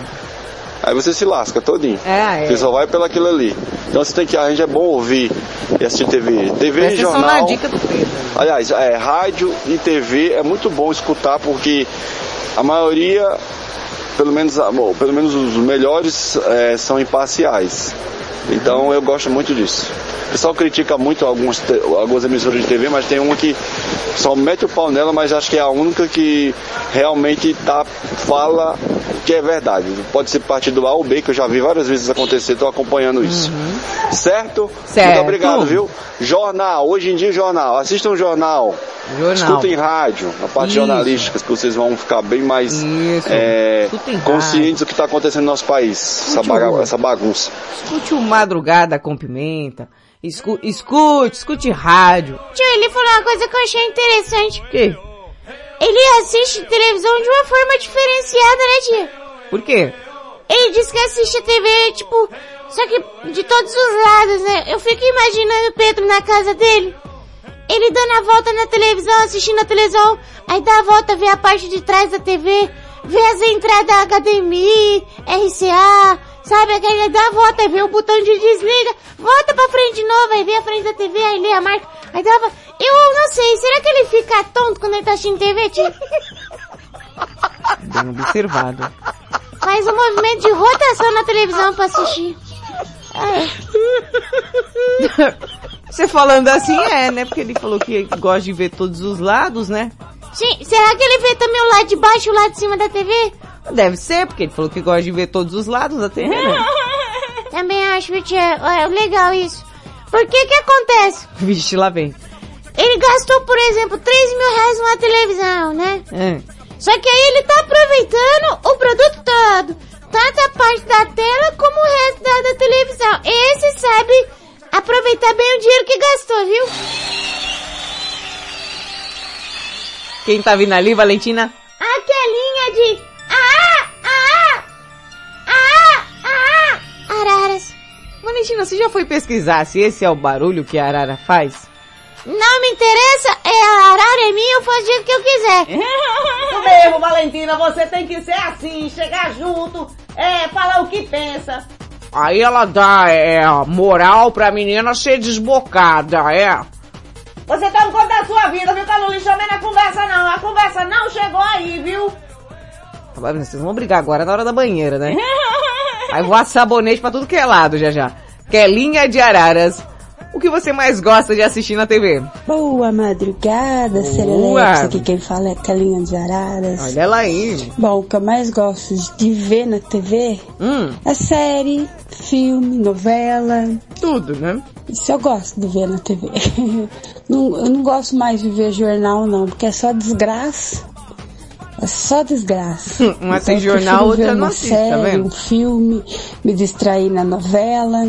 S35: aí você se lasca todinho.
S1: É, é.
S35: Você só vai pelo aquilo ali. Então você tem que, a gente é bom ouvir e assistir TV. TV e
S1: Presta
S35: jornal.
S1: na dica do Pedro.
S35: Aliás, é, rádio e TV é muito bom escutar porque a maioria, pelo menos, bom, pelo menos os melhores é, são imparciais. Então eu gosto muito disso. O pessoal critica muito algumas, algumas emissoras de TV, mas tem uma que só mete o pau nela, mas acho que é a única que realmente tá, fala que é verdade. Pode ser partido A ou B, que eu já vi várias vezes acontecer, estou acompanhando isso. Certo?
S1: Certo.
S35: Muito obrigado, viu? Jornal, hoje em dia jornal. Assistam um jornal.
S1: Jornal.
S35: Escutem rádio, a parte
S1: Isso.
S35: jornalística, que vocês vão ficar bem mais é, conscientes do que está acontecendo no nosso país. Essa,
S1: Escute
S35: bagunça.
S1: Escute o Madrugada com Pimenta. Escu escute, escute rádio.
S3: Tio, ele falou uma coisa que eu achei interessante.
S1: O quê?
S3: Ele assiste televisão de uma forma diferenciada, né, tia?
S1: Por quê?
S3: Ele disse que assiste TV, tipo, só que de todos os lados, né? Eu fico imaginando o Pedro na casa dele. ele dando a volta na televisão, assistindo a televisão, aí dá a volta, vê a parte de trás da TV, vê as entradas HDMI, RCA, sabe? Aí dá a volta, aí vê o botão de desliga, volta pra frente de novo, aí vê a frente da TV, aí lê a marca, aí dá a volta. Eu não sei, será que ele fica tonto quando ele tá assistindo TV, tio?
S1: Bem observado.
S3: Faz um movimento de rotação na televisão pra assistir.
S1: Você falando assim é, né? Porque ele falou que gosta de ver todos os lados, né?
S3: Sim, será que ele vê também o lado de baixo e o lado de cima da TV?
S1: Deve ser, porque ele falou que gosta de ver todos os lados da TV, né?
S3: Também acho, Vitinho, é legal isso. Por que que acontece?
S1: Vixe, lá vem.
S3: Ele gastou, por exemplo, 3 mil reais numa televisão, né?
S1: É.
S3: Só que aí ele tá aproveitando o produto todo. Tanto a parte da tela como o resto da, da televisão. Esse sabe aproveitar bem o dinheiro que gastou, viu?
S1: Quem tá vindo ali, Valentina?
S3: Aquelinha de... Ah! Ah! Ah! Ah! Araras.
S1: Valentina, você já foi pesquisar se esse é o barulho que a arara faz?
S3: Não me interessa, é a arara é minha, eu faço o jeito que eu quiser.
S1: Isso mesmo, Valentina, você tem que ser assim, chegar junto, é, falar o que pensa. Aí ela dá, é, moral pra menina ser desbocada, é. Você tá no conta da sua vida, viu, Carlos? Não chamei na conversa não, a conversa não chegou aí, viu? Vocês vão brigar agora na hora da banheira, né? Aí voar sabonete pra tudo que é lado já já. Kelinha de Araras. O que você mais gosta de assistir na TV?
S36: Boa madrugada, Serelex. Aqui quem fala é Calinha de Araras.
S1: Olha ela aí.
S36: Bom, o que eu mais gosto de ver na TV
S1: hum.
S36: é série, filme, novela.
S1: Tudo, né?
S36: Isso eu gosto de ver na TV. não, eu não gosto mais de ver jornal não, porque é só desgraça. É só desgraça.
S1: Uma então, tem jornal, outra não assiste,
S36: série,
S1: tá vendo?
S36: um filme, me distrair na novela.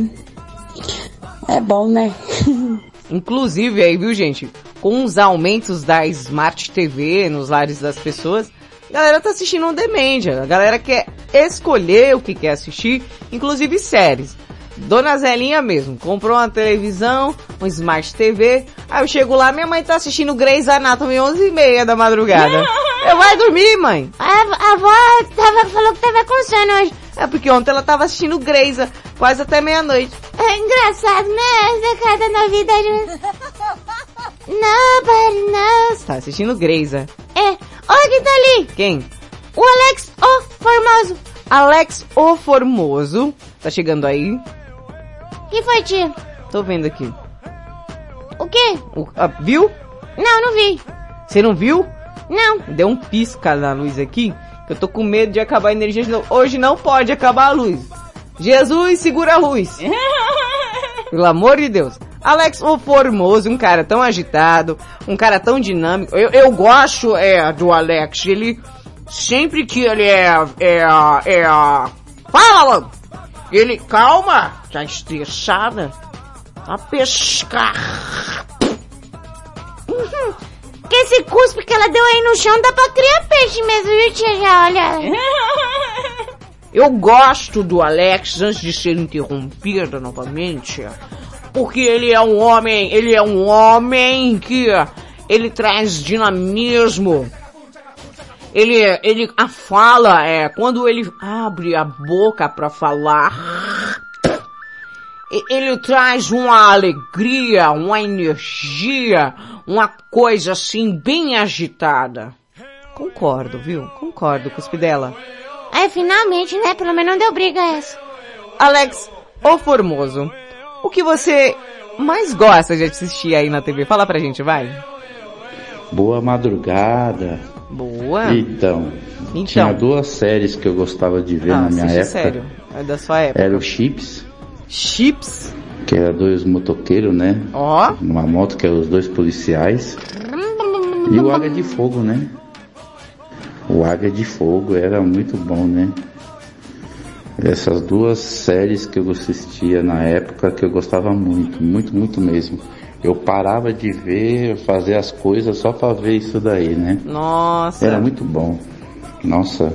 S36: É bom, né?
S1: Inclusive aí, viu gente? Com os aumentos da Smart TV nos lares das pessoas, a galera tá assistindo um Dementia. A galera quer escolher o que quer assistir, inclusive séries. Dona Zelinha mesmo, comprou uma televisão, um Smart TV, aí eu chego lá, minha mãe tá assistindo Grey's Anatomy 11 e meia da madrugada. eu vai dormir, mãe.
S3: A, a avó tava, falou que tava com sono hoje.
S1: É porque ontem ela tava assistindo Grey's quase até meia-noite.
S3: É engraçado, né? Essa cada novidade. Nobody knows.
S1: Tá assistindo Grey's.
S3: É. Olha quem tá ali.
S1: Quem?
S3: O Alex O Formoso.
S1: Alex O Formoso. Tá chegando aí.
S3: que foi, tia?
S1: Tô vendo aqui.
S3: O quê?
S1: O, ah, viu?
S3: Não, não vi.
S1: Você não viu?
S3: Não.
S1: Deu um pisca na luz aqui. Eu tô com medo de acabar a energia de novo. Hoje não pode acabar a luz. Jesus, segura a luz. Pelo amor de Deus. Alex, o Formoso, um cara tão agitado, um cara tão dinâmico. Eu, eu gosto, é, do Alex. Ele, sempre que ele é, é, é, fala, ele, calma, tá estressada, a pescar.
S3: Que esse cuspe que ela deu aí no chão dá pra criar peixe mesmo, viu, tia? Já, olha.
S1: Eu gosto do Alex antes de ser interrompida novamente, porque ele é um homem, ele é um homem que ele traz dinamismo. Ele, ele, a fala é, quando ele abre a boca para falar, ele traz uma alegria, uma energia, uma coisa assim bem agitada. Concordo, viu? Concordo, cuspe dela.
S3: É, finalmente, né? Pelo menos não deu briga essa.
S1: Alex, o Formoso, o que você mais gosta de assistir aí na TV? Fala pra gente, vai.
S37: Boa madrugada.
S1: Boa.
S37: Então,
S1: Então.
S37: tinha duas séries que eu gostava de ver
S1: Ah,
S37: na minha época.
S1: sério. É da sua época.
S37: Era o Chips,
S1: Chips?
S37: que era dois motoqueiros, né?
S1: Ó.
S37: Uma moto que era os dois policiais. E o Águia de Fogo, né? O Águia de Fogo era muito bom, né? Essas duas séries que eu assistia na época que eu gostava muito, muito, muito mesmo. Eu parava de ver, fazer as coisas só pra ver isso daí, né?
S1: Nossa.
S37: Era muito bom. Nossa.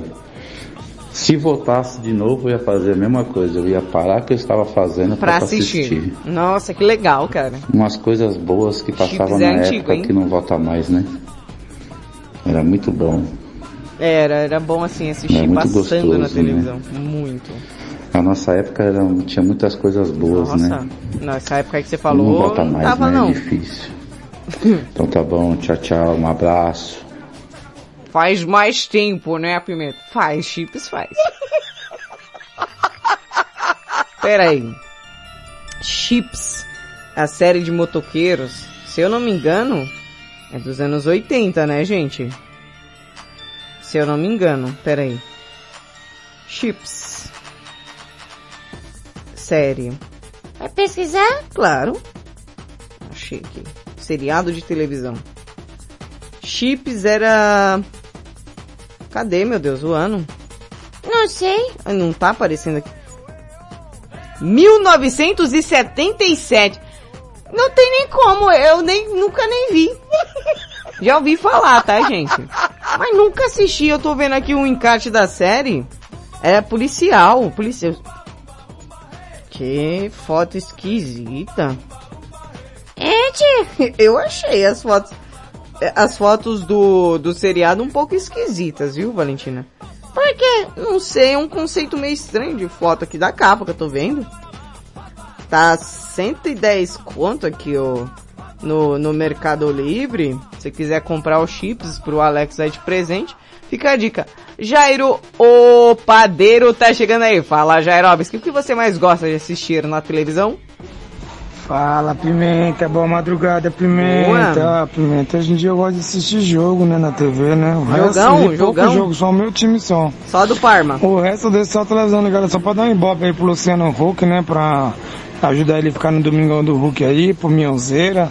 S37: Se voltasse de novo, eu ia fazer a mesma coisa. Eu ia parar o que eu estava fazendo para
S1: assistir.
S37: assistir.
S1: Nossa, que legal, cara.
S37: Umas coisas boas que passavam
S1: é
S37: na
S1: antigo,
S37: época
S1: hein?
S37: que não volta mais, né? Era muito bom.
S1: Era, era bom assim assistir passando na
S37: gostoso, né?
S1: televisão. Muito.
S37: A nossa época era, tinha muitas coisas boas,
S1: Nossa,
S37: né?
S1: nessa época que você
S37: não
S1: falou,
S37: volta
S1: não
S37: mais,
S1: tava
S37: né?
S1: não.
S37: É difícil. Então tá bom, tchau, tchau, um abraço.
S1: Faz mais tempo, né, Pimenta? Faz, Chips faz. Pera aí. Chips, a série de motoqueiros, se eu não me engano, é dos anos 80, né, gente? Se eu não me engano, pera aí. Chips. Série.
S3: Vai pesquisar?
S1: Claro. Achei aqui. Seriado de televisão. Chips era... Cadê, meu Deus, o ano?
S3: Não sei.
S1: Não tá aparecendo aqui. 1977. Não tem nem como, eu nem, nunca nem vi. Já ouvi falar, tá, gente? Mas nunca assisti, eu tô vendo aqui um encarte da série. É policial, policial. Que foto esquisita.
S3: É, tia.
S1: Eu achei as fotos, as fotos do, do seriado um pouco esquisitas, viu, Valentina?
S3: Por quê?
S1: Não sei, é um conceito meio estranho de foto aqui da capa que eu tô vendo. Tá 110 conto aqui, ó, no, no Mercado Livre. Se quiser comprar os chips pro Alex aí de presente, fica a dica. Jairo, o padeiro tá chegando aí. Fala, Jairovski, o que você mais gosta de assistir na televisão?
S38: Fala, Pimenta, boa madrugada, Pimenta.
S1: Boa.
S38: Pimenta, hoje em dia eu gosto de assistir jogo, né, na TV, né? O resto,
S1: Jogão,
S38: pouco
S1: jogão.
S38: jogo, só o meu time só.
S1: Só do Parma.
S38: O resto eu deixo só a televisão ligada, só pra dar um ibope aí pro Luciano Huck, né, pra ajudar ele a ficar no Domingão do Huck aí, pro Minhãozeira.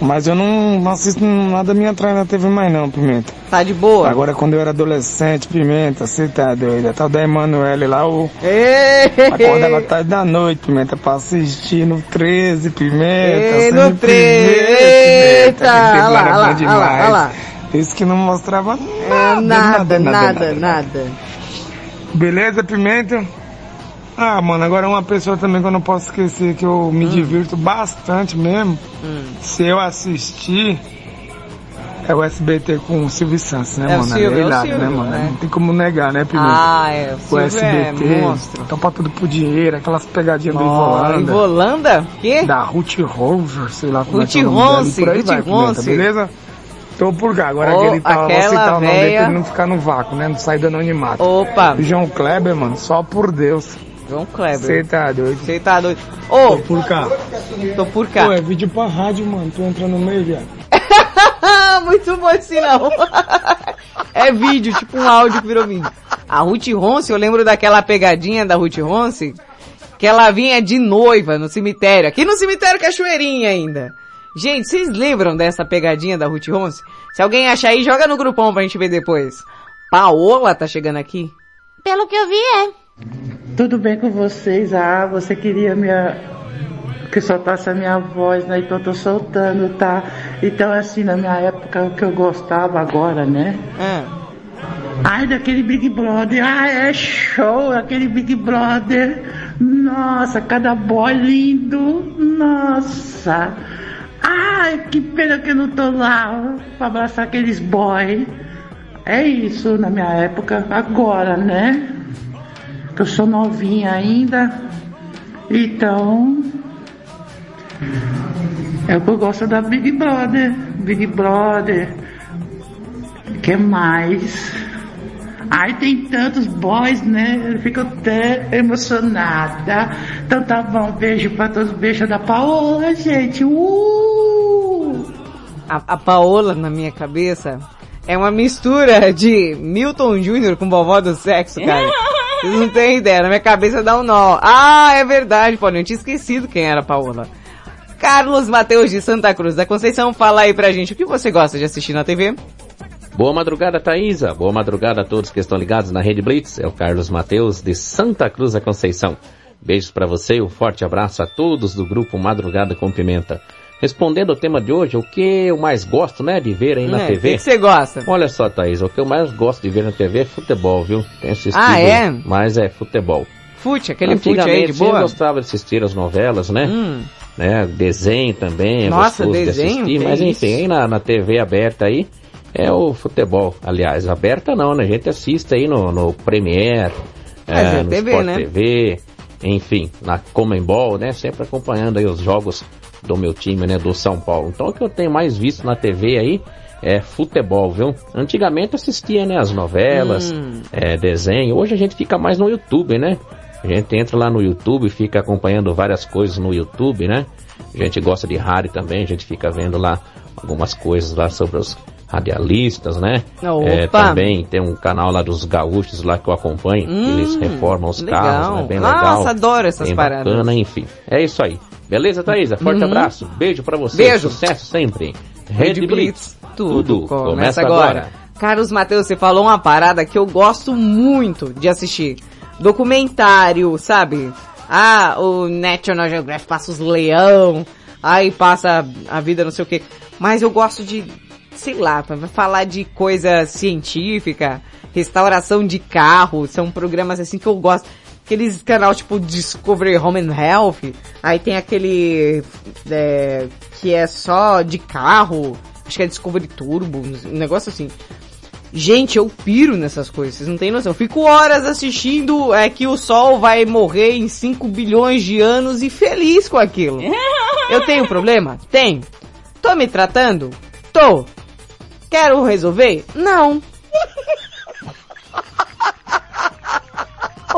S38: Mas eu não, não assisto nada minha atrás na TV mais não, Pimenta.
S1: Tá de boa?
S38: Agora quando eu era adolescente, Pimenta, você tá doido. A tal da Emanuele lá, o... Acordava tarde da noite, Pimenta, pra assistir no 13, Pimenta.
S1: Ei, no
S38: me
S1: 13,
S38: Pimenta,
S1: eita,
S38: que aquele
S1: olha lá, olha lá, olha lá.
S38: Isso que não mostrava
S1: É,
S38: nada,
S1: nada, nada, nada.
S38: Beleza, Pimenta? Ah, mano, agora uma pessoa também que eu não posso esquecer, que eu
S1: Hum.
S38: me divirto bastante mesmo, se eu assistir, é o SBT com o Silvio Santos, né,
S1: É o
S38: mano?
S1: Silvio, é o
S38: hilário,
S1: Silvio,
S38: né, mano?
S1: né?
S38: Não tem como negar, né, Pimenta?
S1: Ah, é, o
S38: O SBT,
S1: é monstro.
S38: topa tudo por dinheiro, aquelas pegadinhas do
S1: Ó,
S38: Ivolanda.
S1: Ivolanda? Que?
S38: Da Ruth Rover, sei lá como
S1: Ruth
S38: é que é
S1: Ronce, Ruth
S38: vai, Pimenta,
S1: Ronce.
S38: beleza? Tô por cá, agora aquele tal, vou
S1: aquela
S38: citar o nome dele pra ele não ficar no vácuo, né? Não sair do anonimato.
S1: Opa.
S38: João Kleber, mano, só por Deus.
S1: João Kleber.
S38: Você tá doido.
S1: Você tá doido. Ô,
S38: Tô por cá.
S1: tô por cá.
S38: Pô, é vídeo pra rádio, mano. Tu entra no meio, viado.
S1: Muito bom esse não. é vídeo, tipo um áudio que virou vídeo. A Ruth Ronce, eu lembro daquela pegadinha da Ruth Ronce, que ela vinha de noiva no cemitério, aqui no cemitério Cachoeirinha ainda. Gente, vocês lembram dessa pegadinha da Ruth Ronce? Se alguém achar aí, joga no grupão pra gente ver depois. Paola tá chegando aqui.
S3: Pelo que eu vi, é.
S39: Tudo bem com vocês? Ah, você queria minha... que soltasse a minha voz, né? Então eu tô soltando, tá? Então assim, na minha época, o que eu gostava agora, né? Ai, daquele Big Brother, ai, é show, aquele Big Brother. Nossa, cada boy lindo, nossa. Ai, que pena que eu não tô lá pra abraçar aqueles boy. É isso na minha época, agora, né? Que eu sou novinha ainda. Então. É o que eu gosto da Big Brother. Big Brother. que mais? Ai, tem tantos boys, né? Eu fico até emocionada. Então tá bom, beijo pra todos. Beijo da Paola, gente. Uh!
S1: A, a Paola, na minha cabeça, é uma mistura de Milton Jr. com vovó do sexo, cara. Vocês não têm ideia, na minha cabeça dá um nó. Ah, é verdade, pô, eu tinha esquecido quem era a Paola. Carlos Mateus de Santa Cruz da Conceição, fala aí pra gente o que você gosta de assistir na TV.
S40: Boa madrugada, Thaisa. Boa madrugada a todos que estão ligados na Rede Blitz. É o Carlos Mateus de Santa Cruz da Conceição. Beijos para você um forte abraço a todos do grupo Madrugada com Pimenta. Respondendo ao tema de hoje, o que eu mais gosto, né, de ver aí na
S1: É,
S40: TV?
S1: o que você gosta?
S40: Olha só, Thaís, o que eu mais gosto de ver na TV é futebol, viu? Tenho assistido,
S1: Ah, é?
S40: mas é futebol.
S1: Fute, aquele fute aí de boa?
S40: eu gostava de assistir as novelas, né?
S1: Hum.
S40: né? Desenho também, é
S1: Nossa, desenho?
S40: de assistir, mas enfim, aí na, na TV aberta aí é o futebol. Aliás, aberta não, né? A gente assiste aí no, no Premiere,
S1: Mas é
S40: no
S1: TV,
S40: Sport
S1: né?
S40: TV, enfim, na Comembol, né? Sempre acompanhando aí os jogos do meu time, né? Do São Paulo. Então o que eu tenho mais visto na TV aí é futebol, viu? Antigamente assistia, né? As novelas,
S1: Hum.
S40: é, desenho. Hoje a gente fica mais no YouTube, né? A gente entra lá no YouTube e fica acompanhando várias coisas no YouTube, né? A gente gosta de rádio também, a gente fica vendo lá algumas coisas lá sobre os radialistas, né?
S1: Opa!
S40: É, também tem um canal lá dos gaúchos lá que eu acompanho,
S1: Hum,
S40: eles reformam os
S1: legal.
S40: carros, né? Bem
S1: Nossa,
S40: legal.
S1: adoro essas
S40: bem
S1: paradas.
S40: bacana, enfim. É isso aí. Beleza, Thaisa? Forte
S1: Uhum.
S40: abraço. Beijo pra você.
S1: Beijo.
S40: Sucesso sempre.
S1: Rede
S40: Rede
S1: Blitz,
S40: Blitz.
S1: tudo, começa, agora. Carlos Matheus, você falou uma parada que eu gosto muito de assistir. Documentário, sabe? Ah, o National Geographic passa os leão, aí passa a vida não sei o que. Mas eu gosto de, sei lá, falar de coisa científica, restauração de carro, são programas assim que eu gosto. Aqueles canal tipo Discovery Home and Health, aí tem aquele é, que é só de carro, acho que é Discovery Turbo, um negócio assim. Gente, eu piro nessas coisas, vocês não têm noção. Eu fico horas assistindo é que o Sol vai morrer em 5 bilhões de anos e feliz com aquilo. Eu tenho problema? Tenho. Tô me tratando? Tô. Quero resolver? Não.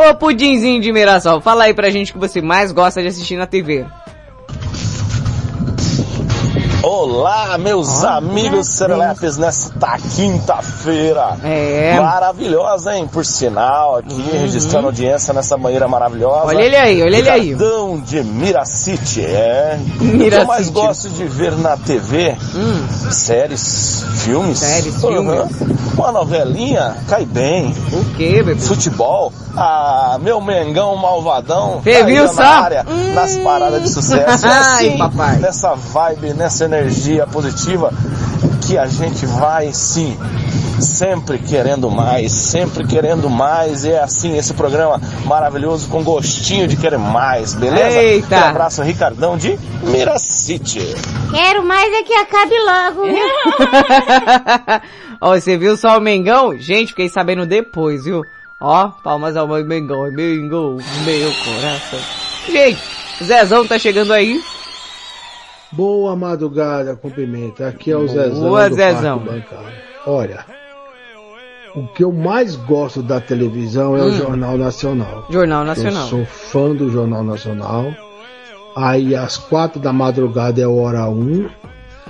S1: Ô pudinzinho de Mirassol, fala aí pra gente o que você mais gosta de assistir na TV.
S29: Olá, meus amigos serelepes, nesta quinta-feira.
S1: É.
S29: Maravilhosa, hein? Por sinal, aqui registrando audiência nessa manhã maravilhosa.
S1: Olha ele aí, olha ele aí.
S29: Ricardão de Miracity, é. O que
S1: Miracity.
S29: eu mais gosto de ver na TV, séries, filmes.
S1: Séries, filmes.
S29: Uma novelinha, cai bem.
S1: O que, bebê?
S29: Futebol. Ah, meu Mengão malvadão.
S1: Cê
S29: tá
S1: viu só?
S29: Na área, nas paradas de sucesso. É
S1: Ai,
S29: assim,
S1: papai.
S29: nessa vibe, nessa energia positiva que a gente vai sim sempre querendo mais, sempre querendo mais. E é assim esse programa maravilhoso com gostinho de querer mais, beleza?
S1: Eita.
S29: Um abraço, Ricardão de Miracity.
S3: Quero mais é que acabe logo, viu?
S1: Ó, você viu só o Mengão? Gente, fiquei sabendo depois, viu? Ó, palmas ao meu Mengão, Mengão, meu coração. Gente, Zezão tá chegando aí.
S41: Boa madrugada, cumprimento. Aqui é o Zezão.
S1: Boa,
S41: do
S1: Zezão.
S41: Parque Bancário. Olha, o que eu mais gosto da televisão é
S1: Hum.
S41: o Jornal Nacional.
S1: Jornal Nacional.
S41: Eu sou fã do Jornal Nacional. Aí às quatro da madrugada é Hora 1.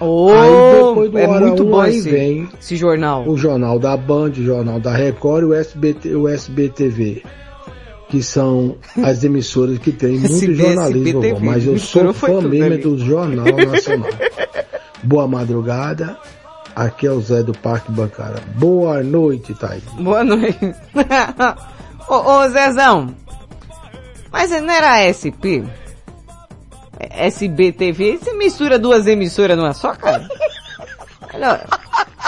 S1: Oh,
S41: aí depois do
S1: é
S41: Hora
S1: muito
S41: 1
S1: bom
S41: aí
S1: esse,
S41: vem
S1: esse jornal.
S41: o Jornal da Band, o Jornal da Record e o SBT, o SBTV. Que são as emissoras que tem muito
S1: SB,
S41: jornalismo, mas eu sou
S1: foi
S41: fã mesmo do Jornal Nacional. Boa madrugada. Aqui é o Zé do Parque Bancária. Boa noite, Thaís.
S1: Boa noite. ô, ô, Zezão. Mas não era SP? É SBTV? Você mistura duas emissoras numa só, cara? Olha,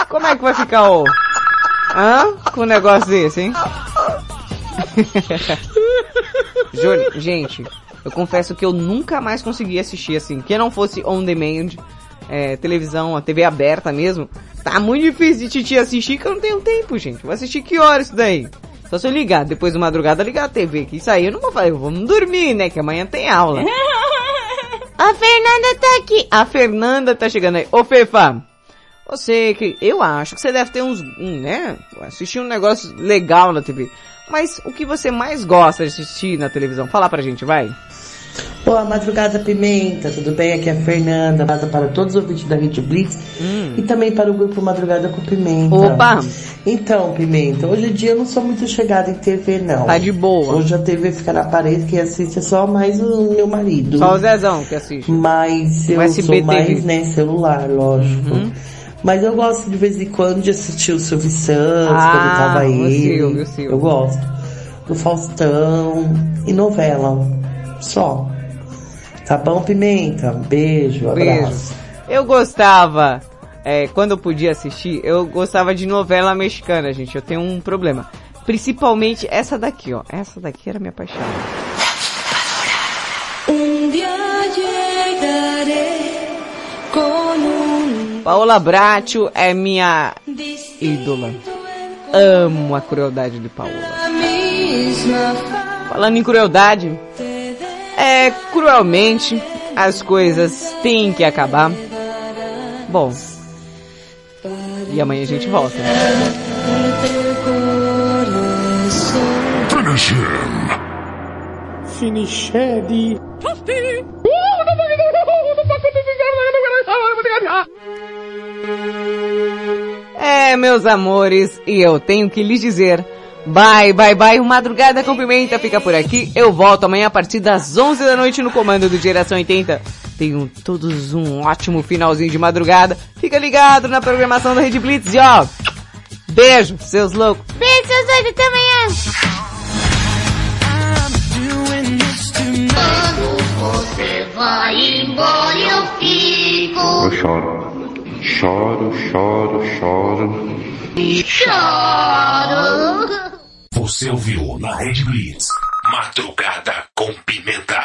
S1: como é que vai ficar o... Hã? Com um negócio desse, hein? Jor- Gente, eu confesso que eu nunca mais consegui assistir assim. Que não fosse on demand, é, televisão, a TV aberta mesmo. Tá muito difícil de Titi assistir que eu não tenho tempo, gente. Vou assistir que horas isso daí? Só se eu ligar, depois de madrugada ligar a TV. Que isso aí eu não vou fazer, vamos dormir, né? Que amanhã tem aula.
S3: A Fernanda tá aqui.
S1: A Fernanda tá chegando aí. Ô Fefa, você que eu acho que você deve ter uns, um, né? Assistir um negócio legal na TV. Mas o que você mais gosta de assistir na televisão? Fala pra gente, vai.
S42: Boa madrugada, Pimenta. Tudo bem? Aqui é a Fernanda. Passa para todos os ouvintes da Rede Blitz e também para o grupo Madrugada com Pimenta.
S1: Opa!
S42: Então, Pimenta, hoje em dia eu não sou muito chegada em TV, não.
S1: Tá de boa.
S42: Hoje a TV fica na parede, quem assiste é só mais o meu marido.
S1: Só o Zezão que assiste.
S42: Mas eu
S1: O
S42: sou mais, né, celular, lógico.
S1: Uhum.
S42: Mas eu gosto de vez em quando de assistir o Silvio Santos,
S1: Ah,
S42: quando tava
S1: o
S42: ele.
S1: Silvio, o Silvio.
S42: Eu gosto. Do Faustão e novela. Só. Tá bom, Pimenta? Beijo, abraço.
S1: Beijo. Eu gostava, é, quando eu podia assistir, eu gostava de novela mexicana, gente. Eu tenho um problema. Principalmente essa daqui, ó. Essa daqui era minha paixão.
S43: Día llegaré con un
S1: Paola Bracho é minha ídola. Amo a crueldade de Paola. Falando em crueldade, é cruelmente as coisas têm que acabar. Bom, e amanhã a gente volta.
S12: Finish him.
S44: Finished.
S1: É, meus amores, e eu tenho que lhes dizer, bye, bye, bye, o Madrugada com Pimenta fica por aqui. Eu volto amanhã a partir das 11 da noite no comando do Geração 80. Tenham todos um ótimo finalzinho de madrugada. Fica ligado na programação da Rede Blitz e ó, beijo, seus loucos.
S3: Beijo, seus doidos, até amanhã.
S43: Você vai embora eu fico.
S37: Eu choro. Choro, choro, choro.
S43: Choro.
S12: Você ouviu na Rede Blitz. Madrugada com pimenta.